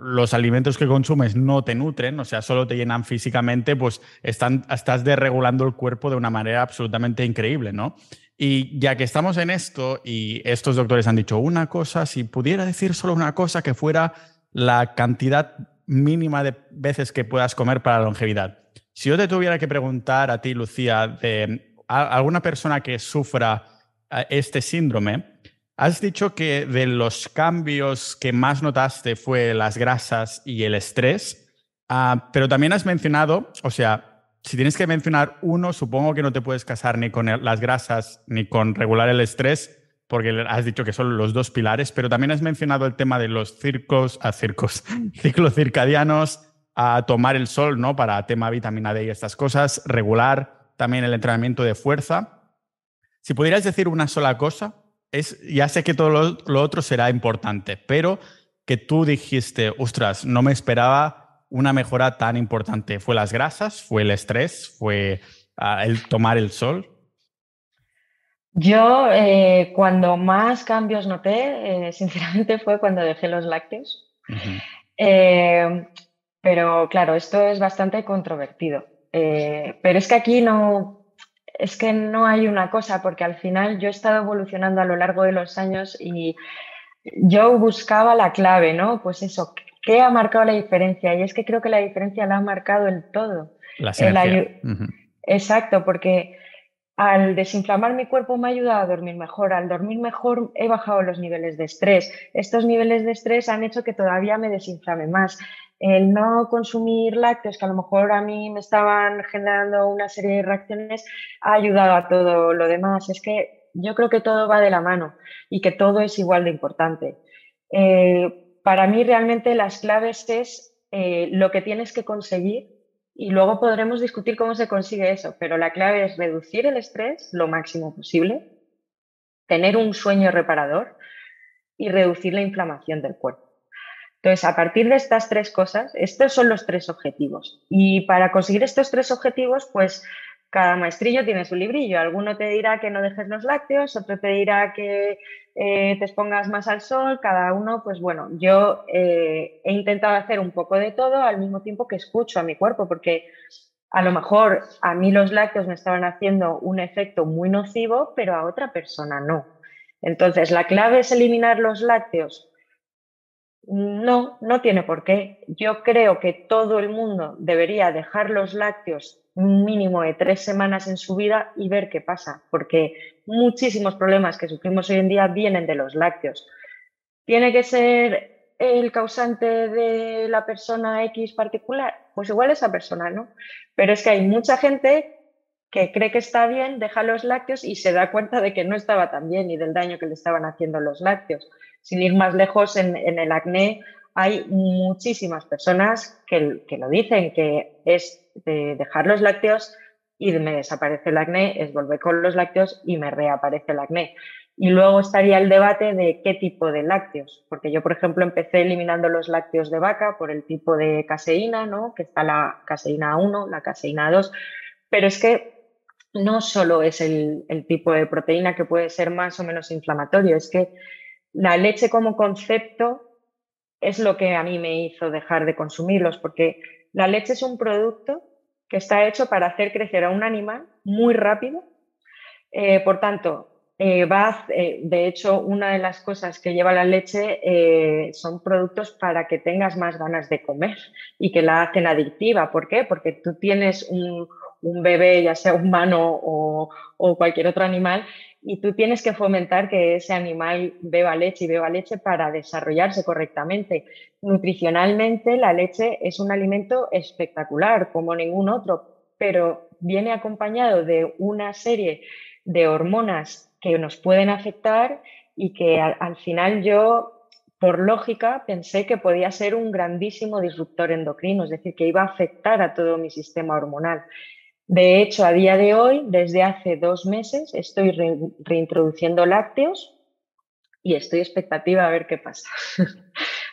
los alimentos que consumes no te nutren, o sea, solo te llenan físicamente, pues están, estás desregulando el cuerpo de una manera absolutamente increíble, ¿no? Y ya que estamos en esto y estos doctores han dicho una cosa, si pudiera decir solo una cosa, que fuera la cantidad mínima de veces que puedas comer para la longevidad. Si yo te tuviera que preguntar a ti, Lucía, de alguna persona que sufra eh, este síndrome, Has dicho que de los cambios que más notaste fue las grasas y el estrés, ah, pero también has mencionado, o sea, si tienes que mencionar uno, supongo que no te puedes casar ni con las grasas ni con regular el estrés, porque has dicho que son los dos pilares, pero también has mencionado el tema de los circos, a circos, ciclos circadianos, a tomar el sol, ¿no? Para tema vitamina D y estas cosas, regular también el entrenamiento de fuerza. Si pudieras decir una sola cosa ya sé que todo lo, otro será importante, pero que tú dijiste, ostras, no me esperaba una mejora tan importante. ¿Fue las grasas? ¿Fue el estrés? ¿Fue ah, el tomar el sol? Yo eh, cuando más cambios noté, eh, sinceramente, fue cuando dejé los lácteos. Eh, pero claro, esto es bastante controvertido. pero es que aquí no, es que no hay una cosa, porque al final yo he estado evolucionando a lo largo de los años y yo buscaba la clave, ¿no? Pues eso, ¿qué ha marcado la diferencia? Y es que creo que la diferencia la ha marcado el todo. La Exacto, porque al desinflamar mi cuerpo me ha ayudado a dormir mejor, al dormir mejor he bajado los niveles de estrés. Estos niveles de estrés han hecho que todavía me desinflame más el no consumir lácteos, que a lo mejor a mí me estaban generando una serie de reacciones, ha ayudado a todo lo demás. Es que yo creo que todo va de la mano y que todo es igual de importante. Eh, para mí realmente las claves es eh, lo que tienes que conseguir y luego podremos discutir cómo se consigue eso, pero la clave es reducir el estrés lo máximo posible, tener un sueño reparador y reducir la inflamación del cuerpo. Entonces, a partir de estas tres cosas, estos son los tres objetivos. Y para conseguir estos tres objetivos, pues cada maestrillo tiene su librillo. Alguno te dirá que no dejes los lácteos, otro te dirá que eh, te expongas más al sol. Cada uno, pues bueno, yo eh, he intentado hacer un poco de todo al mismo tiempo que escucho a mi cuerpo, porque a lo mejor a mí los lácteos me estaban haciendo un efecto muy nocivo, pero a otra persona no. Entonces, la clave es eliminar los lácteos no, no tiene por qué. Yo creo que todo el mundo debería dejar los lácteos un mínimo de tres semanas en su vida y ver qué pasa, porque muchísimos problemas que sufrimos hoy en día vienen de los lácteos. ¿Tiene que ser el causante de la persona X particular? Pues igual esa persona, ¿no? Pero es que hay mucha gente que cree que está bien, deja los lácteos y se da cuenta de que no estaba tan bien y del daño que le estaban haciendo los lácteos sin ir más lejos, en, el acné hay muchísimas personas que, que lo dicen, que es de dejar los lácteos y me desaparece el acné, es volver con los lácteos y me reaparece el acné. Y luego estaría el debate de qué tipo de lácteos, porque yo, por ejemplo, empecé eliminando los lácteos de vaca por el tipo de caseína, ¿no? Que está la caseína 1, la caseína 2, pero es que no solo es el, el tipo de proteína que puede ser más o menos inflamatorio, es que la leche como concepto es lo que a mí me hizo dejar de consumirlos, porque la leche es un producto que está hecho para hacer crecer a un animal muy rápido. Eh, por tanto, eh, va, eh, de hecho, una de las cosas que lleva la leche eh, son productos para que tengas más ganas de comer y que la hacen adictiva. ¿Por qué? Porque tú tienes un, un bebé, ya sea humano o, cualquier otro animal, y tú tienes que fomentar que ese animal beba leche y beba leche para desarrollarse correctamente. Nutricionalmente, la leche es un alimento espectacular, como ningún otro, pero viene acompañado de una serie de hormonas que nos pueden afectar y que al, final yo, por lógica, pensé que podía ser un grandísimo disruptor endocrino, es decir, que iba a afectar a todo mi sistema hormonal. De hecho, a día de hoy, desde hace dos meses, estoy reintroduciendo lácteos y estoy expectativa a ver qué pasa.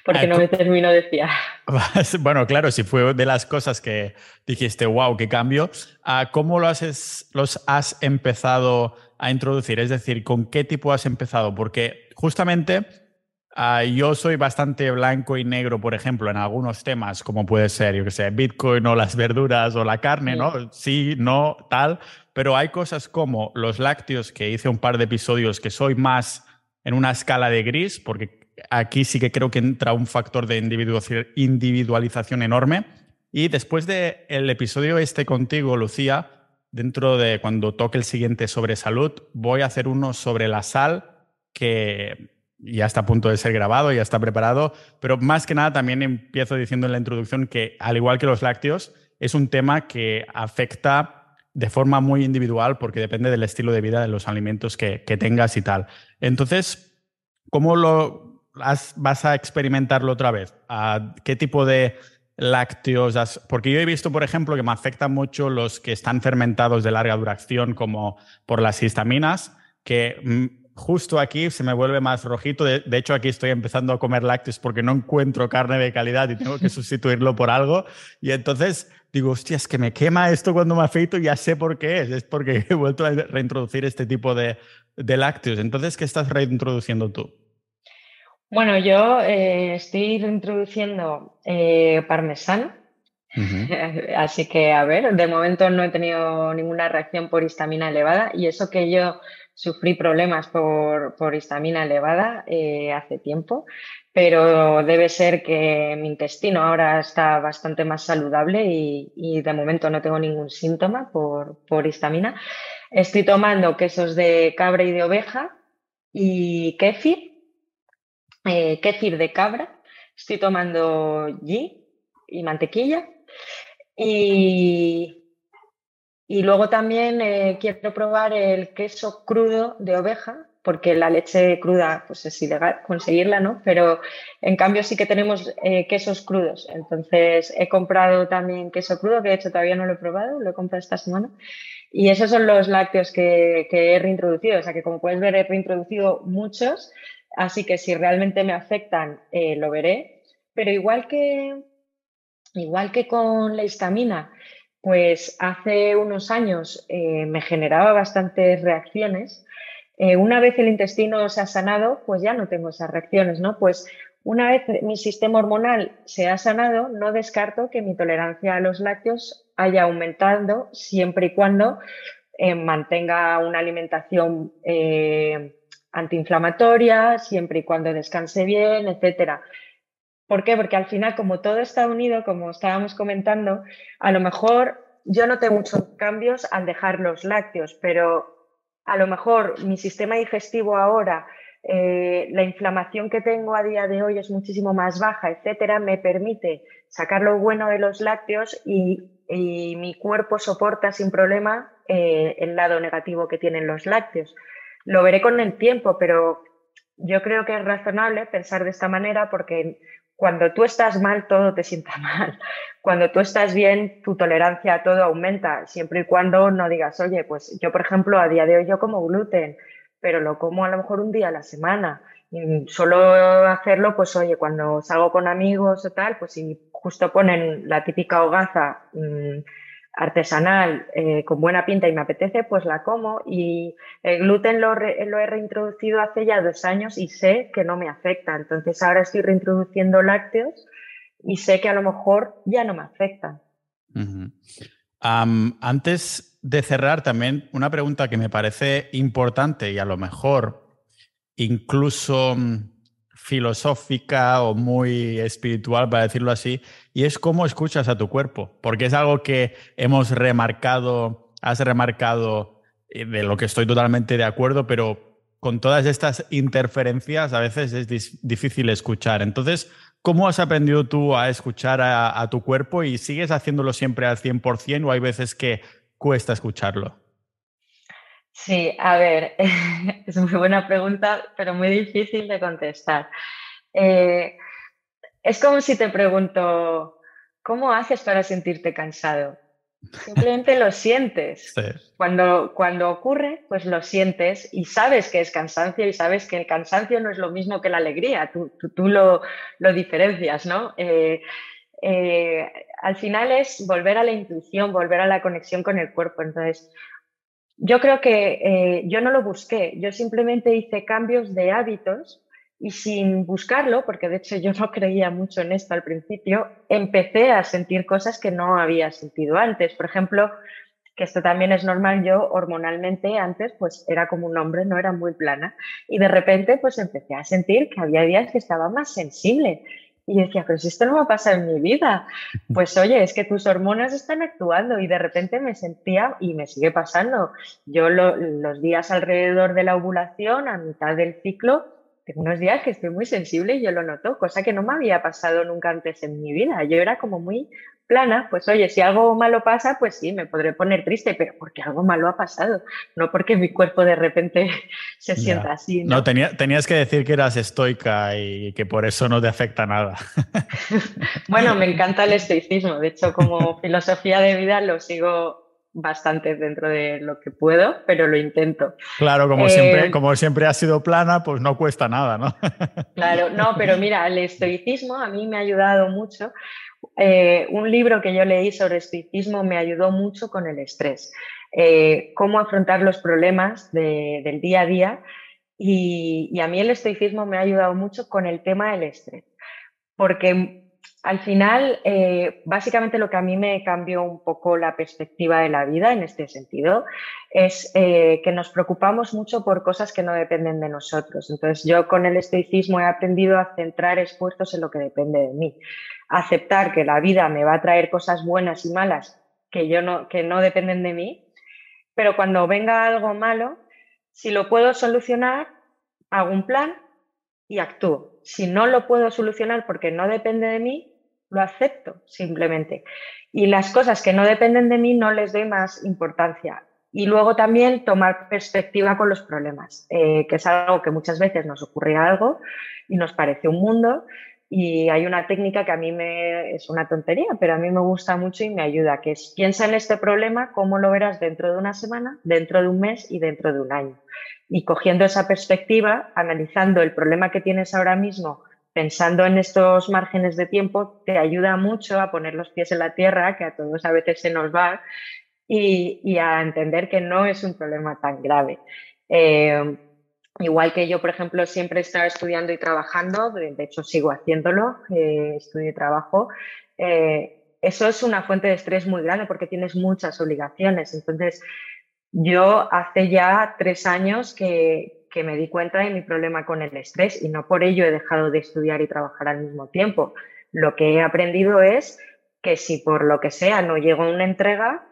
Porque no me termino de fiar. Bueno, claro, si fue de las cosas que dijiste, wow, qué cambio. Ah, ¿Cómo lo has, los has empezado a introducir? Es decir, ¿con qué tipo has empezado? Porque justamente uh, yo soy bastante blanco y negro, por ejemplo, en algunos temas, como puede ser, yo que sé, Bitcoin o las verduras o la carne, ¿no? Sí, no, tal. Pero hay cosas como los lácteos, que hice un par de episodios, que soy más en una escala de gris, porque aquí sí que creo que entra un factor de individualización enorme. Y después del el episodio este contigo, Lucía, dentro de cuando toque el siguiente sobre salud, voy a hacer uno sobre la sal que ya está a punto de ser grabado, ya está preparado, pero más que nada también empiezo diciendo en la introducción que al igual que los lácteos, es un tema que afecta de forma muy individual porque depende del estilo de vida de los alimentos que, tengas y tal. Entonces, ¿cómo lo vas a experimentarlo otra vez? ¿A ¿Qué tipo de lácteos, porque yo he visto, por ejemplo, que me afectan mucho los que están fermentados de larga duración, como por las histaminas, que mm, justo aquí se me vuelve más rojito. De, hecho, aquí estoy empezando a comer lácteos porque no encuentro carne de calidad y tengo que sustituirlo por algo. Y entonces digo, hostia, es que me quema esto cuando me afeito, ya sé por qué es. Es porque he vuelto a reintroducir este tipo de, de lácteos. Entonces, ¿qué estás reintroduciendo tú? Bueno, yo eh, estoy introduciendo eh, parmesano, así que a ver, de momento no he tenido ninguna reacción por histamina elevada y eso que yo sufrí problemas por, por histamina elevada eh, hace tiempo, pero debe ser que mi intestino ahora está bastante más saludable y, y de momento no tengo ningún síntoma por, por histamina. Estoy tomando quesos de cabra y de oveja y kéfir eh, kéfir de cabra, estoy tomando ghee y mantequilla. Y, y luego también eh, quiero probar el queso crudo de oveja, porque la leche cruda pues es ilegal conseguirla, ¿no? Pero en cambio sí que tenemos eh, quesos crudos. Entonces he comprado también queso crudo, que de hecho todavía no lo he probado, lo he comprado esta semana. Y esos son los lácteos que, he reintroducido. O sea que como puedes ver he reintroducido muchos Así que si realmente me afectan, eh, lo veré. Pero igual que, igual que con la histamina, pues hace unos años eh, me generaba bastantes reacciones. Eh, una vez el intestino se ha sanado, pues ya no tengo esas reacciones, ¿no? Pues una vez mi sistema hormonal se ha sanado, no descarto que mi tolerancia a los lácteos haya aumentado siempre y cuando mantenga una alimentación antiinflamatoria, siempre y cuando descanse bien, etcétera. ¿Por qué? Porque al final, como todo está unido, como estábamos comentando, a lo mejor yo no tengo muchos cambios al dejar los lácteos, pero a lo mejor mi sistema digestivo ahora, eh, la inflamación que tengo a día de hoy es muchísimo más baja, etcétera, me permite sacar lo bueno de los lácteos y, mi cuerpo soporta sin problema eh, el lado negativo que tienen los lácteos. Lo veré con el tiempo, pero yo creo que es razonable pensar de esta manera porque cuando tú estás mal, todo te sienta mal. Cuando tú estás bien, tu tolerancia a todo aumenta, siempre y cuando no digas, oye, pues yo, por ejemplo, a día de hoy yo como gluten, pero lo como a lo mejor un día a la semana. Solo hacerlo, pues oye, cuando salgo con amigos o tal, pues si justo ponen la típica hogaza mm, artesanal eh, con buena pinta y me apetece, pues la como. Y el gluten lo, lo, he reintroducido hace ya dos años y sé que no me afecta. Entonces ahora estoy reintroduciendo lácteos y sé que a lo mejor ya no me afectan. antes de cerrar, también una pregunta que me parece importante y a lo mejor incluso mm, filosófica o muy espiritual, para decirlo así, y es cómo escuchas a tu cuerpo, porque es algo que hemos remarcado, has remarcado eh, de lo que estoy totalmente de acuerdo, pero con todas estas interferencias a veces es difícil escuchar. Entonces, ¿cómo has aprendido tú a escuchar a, tu cuerpo y sigues haciéndolo siempre al 100% o hay veces que cuesta escucharlo? Sí, a ver, es muy buena pregunta, pero muy difícil de contestar. Eh, es como si te pregunto, ¿cómo haces para sentirte cansado? Simplemente lo sientes. Cuando, cuando ocurre, pues lo sientes y sabes que es cansancio y sabes que el cansancio no es lo mismo que la alegría, tú, tú, lo, lo, diferencias, ¿no? Eh, eh, al final es volver a la intuición, volver a la conexión con el cuerpo. Entonces, yo creo que eh, yo no lo busqué, yo simplemente hice cambios de hábitos y sin buscarlo, porque de hecho yo no creía mucho en esto al principio, empecé a sentir cosas que no había sentido antes. Por ejemplo, que esto también es normal, yo hormonalmente antes pues era como un hombre, no era muy plana y de repente pues empecé a sentir que había días que estaba más sensible. Y decía, pero si esto no va a pasar en mi vida, pues oye, es que tus hormonas están actuando y de repente me sentía, y me sigue pasando, yo los días alrededor de la ovulación, a mitad del ciclo, tengo unos días que estoy muy sensible y yo lo noto, cosa que no me había pasado nunca antes en mi vida. Yo era como muy plana, pues oye, si algo malo pasa, pues sí, me podré poner triste, pero porque algo malo ha pasado, no porque mi cuerpo de repente se sienta así. No, tenías que decir que eras estoica y que por eso no te afecta nada. bueno, me encanta el estoicismo, de hecho como filosofía de vida lo sigo bastante dentro de lo que puedo, pero lo intento. Claro, como, siempre, eh, como siempre ha sido plana, pues no cuesta nada, ¿no? claro, no, pero mira, el estoicismo a mí me ha ayudado mucho eh, un libro que yo leí sobre estoicismo me ayudó mucho con el estrés, eh, cómo afrontar los problemas del día a día y, a mí el estoicismo me ha ayudado mucho con el tema del estrés, porque al final, eh, básicamente lo que a mí me cambió un poco la perspectiva de la vida en este sentido es que nos preocupamos mucho por cosas que no dependen de nosotros. Entonces, yo con el estoicismo he aprendido a centrar esfuerzos en lo que depende de mí aceptar que la vida me va a traer cosas buenas y malas que, yo no, que no dependen de mí, pero cuando venga algo malo, si lo puedo solucionar, hago un plan y actúo. Si no lo puedo solucionar porque no depende de mí, lo acepto simplemente. Y las cosas que no dependen de mí no les doy más importancia. Y luego también tomar perspectiva con los problemas, eh, que es algo que muchas veces nos ocurre algo y nos parece un mundo y hay una técnica que a mí me es una tontería, pero a mí me gusta mucho y me ayuda, que es piensa en este problema, cómo lo verás dentro de una semana, dentro de un mes y dentro de un año. Y cogiendo esa perspectiva, analizando el problema que tienes ahora mismo, pensando en estos márgenes de tiempo, te ayuda mucho a poner los pies en la tierra, que a todos a veces se nos va, y, a entender que no es un problema tan grave. Eh, Igual que yo, por ejemplo, siempre he estado estudiando y trabajando, de, hecho sigo haciéndolo, eh, estudio y trabajo, eh, eso es una fuente de estrés muy grande porque tienes muchas obligaciones. Entonces, yo hace ya tres años que, que me di cuenta de mi problema con el estrés y no por ello he dejado de estudiar y trabajar al mismo tiempo. Lo que he aprendido es que si por lo que sea no llego a una entrega,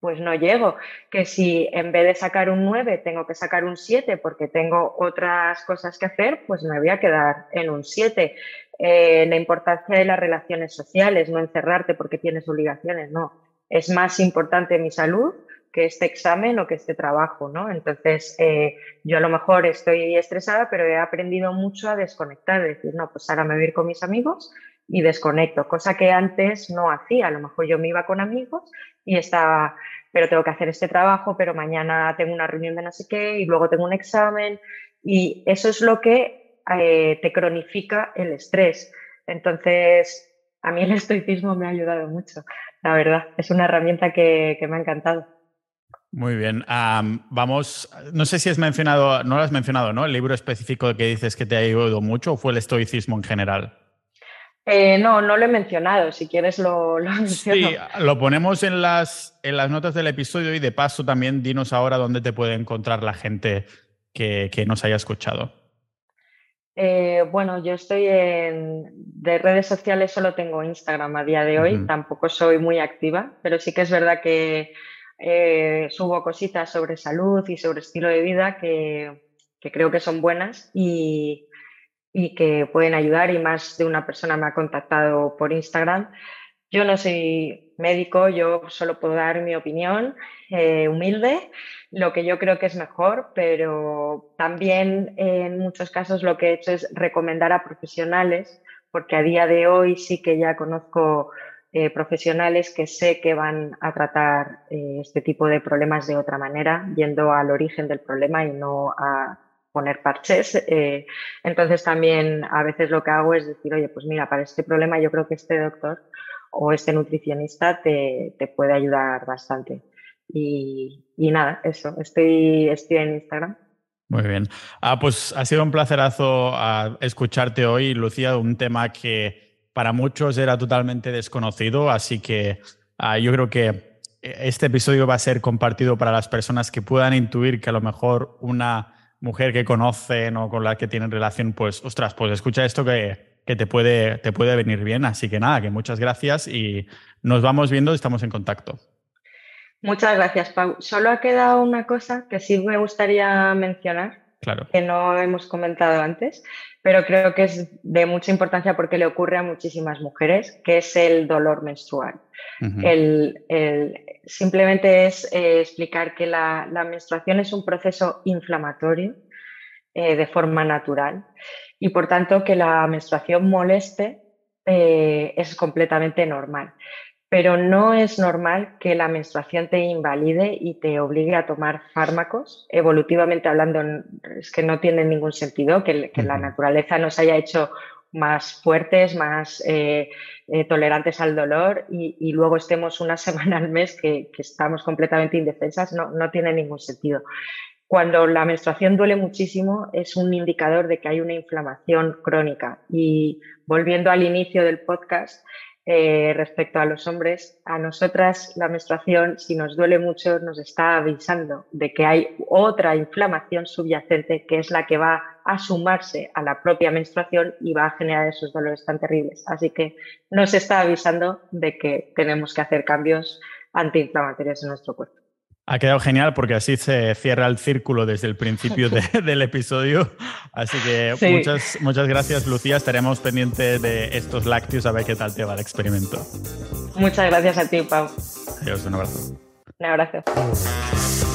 pues no llego. Que si en vez de sacar un 9 tengo que sacar un 7 porque tengo otras cosas que hacer, pues me voy a quedar en un 7. Eh, la importancia de las relaciones sociales, no encerrarte porque tienes obligaciones, no. Es más importante mi salud que este examen o que este trabajo, ¿no? Entonces, eh, yo a lo mejor estoy estresada, pero he aprendido mucho a desconectar, decir, no, pues ahora me voy a ir con mis amigos y desconecto, cosa que antes no hacía. A lo mejor yo me iba con amigos y estaba, pero tengo que hacer este trabajo, pero mañana tengo una reunión de no sé qué y luego tengo un examen y eso es lo que eh, te cronifica el estrés. Entonces, a mí el estoicismo me ha ayudado mucho, la verdad. Es una herramienta que, me ha encantado. Muy bien. vamos, no sé si has mencionado, no lo has mencionado, ¿no? El libro específico que dices que te ha ayudado mucho o fue el estoicismo en general. Eh, no, no lo he mencionado. Si quieres lo, lo menciono. Sí, lo ponemos en las, en las notas del episodio y de paso también dinos ahora dónde te puede encontrar la gente que, que nos haya escuchado. Eh, bueno, yo estoy en, de redes sociales, solo tengo Instagram a día de hoy, tampoco soy muy activa, pero sí que es verdad que eh, subo cositas sobre salud y sobre estilo de vida que, creo que son buenas y, que pueden ayudar y más de una persona me ha contactado por Instagram. Yo no soy médico, yo solo puedo dar mi opinión eh, humilde lo que yo creo que es mejor, pero también en muchos casos lo que he hecho es recomendar a profesionales, porque a día de hoy sí que ya conozco eh, profesionales que sé que van a tratar eh, este tipo de problemas de otra manera, yendo al origen del problema y no a poner parches. Eh, entonces también a veces lo que hago es decir, oye, pues mira, para este problema yo creo que este doctor o este nutricionista te, te puede ayudar bastante. Y, nada, eso, estoy, estoy en Instagram. Muy bien. Ah, pues ha sido un placerazo ah, escucharte hoy, Lucía, un tema que para muchos era totalmente desconocido, así que ah, yo creo que este episodio va a ser compartido para las personas que puedan intuir que a lo mejor una mujer que conocen o con la que tienen relación, pues, ostras, pues escucha esto que, que te, puede, te puede venir bien. Así que nada, que muchas gracias y nos vamos viendo y estamos en contacto. Muchas gracias, Pau. Solo ha quedado una cosa que sí me gustaría mencionar, claro. que no hemos comentado antes, pero creo que es de mucha importancia porque le ocurre a muchísimas mujeres, que es el dolor menstrual. el, simplemente es eh, explicar que la, menstruación es un proceso inflamatorio eh, de forma natural y por tanto que la menstruación moleste eh, es completamente normal pero no es normal que la menstruación te invalide y te obligue a tomar fármacos. Evolutivamente hablando, es que no tiene ningún sentido que, la naturaleza nos haya hecho más fuertes, más eh, eh, tolerantes al dolor y, luego estemos una semana al mes que, estamos completamente indefensas, no, no tiene ningún sentido. Cuando la menstruación duele muchísimo es un indicador de que hay una inflamación crónica. Y volviendo al inicio del podcast, eh, respecto a los hombres, a nosotras la menstruación, si nos duele mucho, nos está avisando de que hay otra inflamación subyacente que es la que va a sumarse a la propia menstruación y va a generar esos dolores tan terribles. Así que nos está avisando de que tenemos que hacer cambios antiinflamatorios en nuestro cuerpo. Ha quedado genial porque así se cierra el círculo desde el principio del episodio. Así que muchas, muchas gracias, Lucía. Estaremos pendientes de estos lácteos a ver qué tal te va el experimento. Muchas gracias a ti, Pau. Adiós, un abrazo. Un abrazo.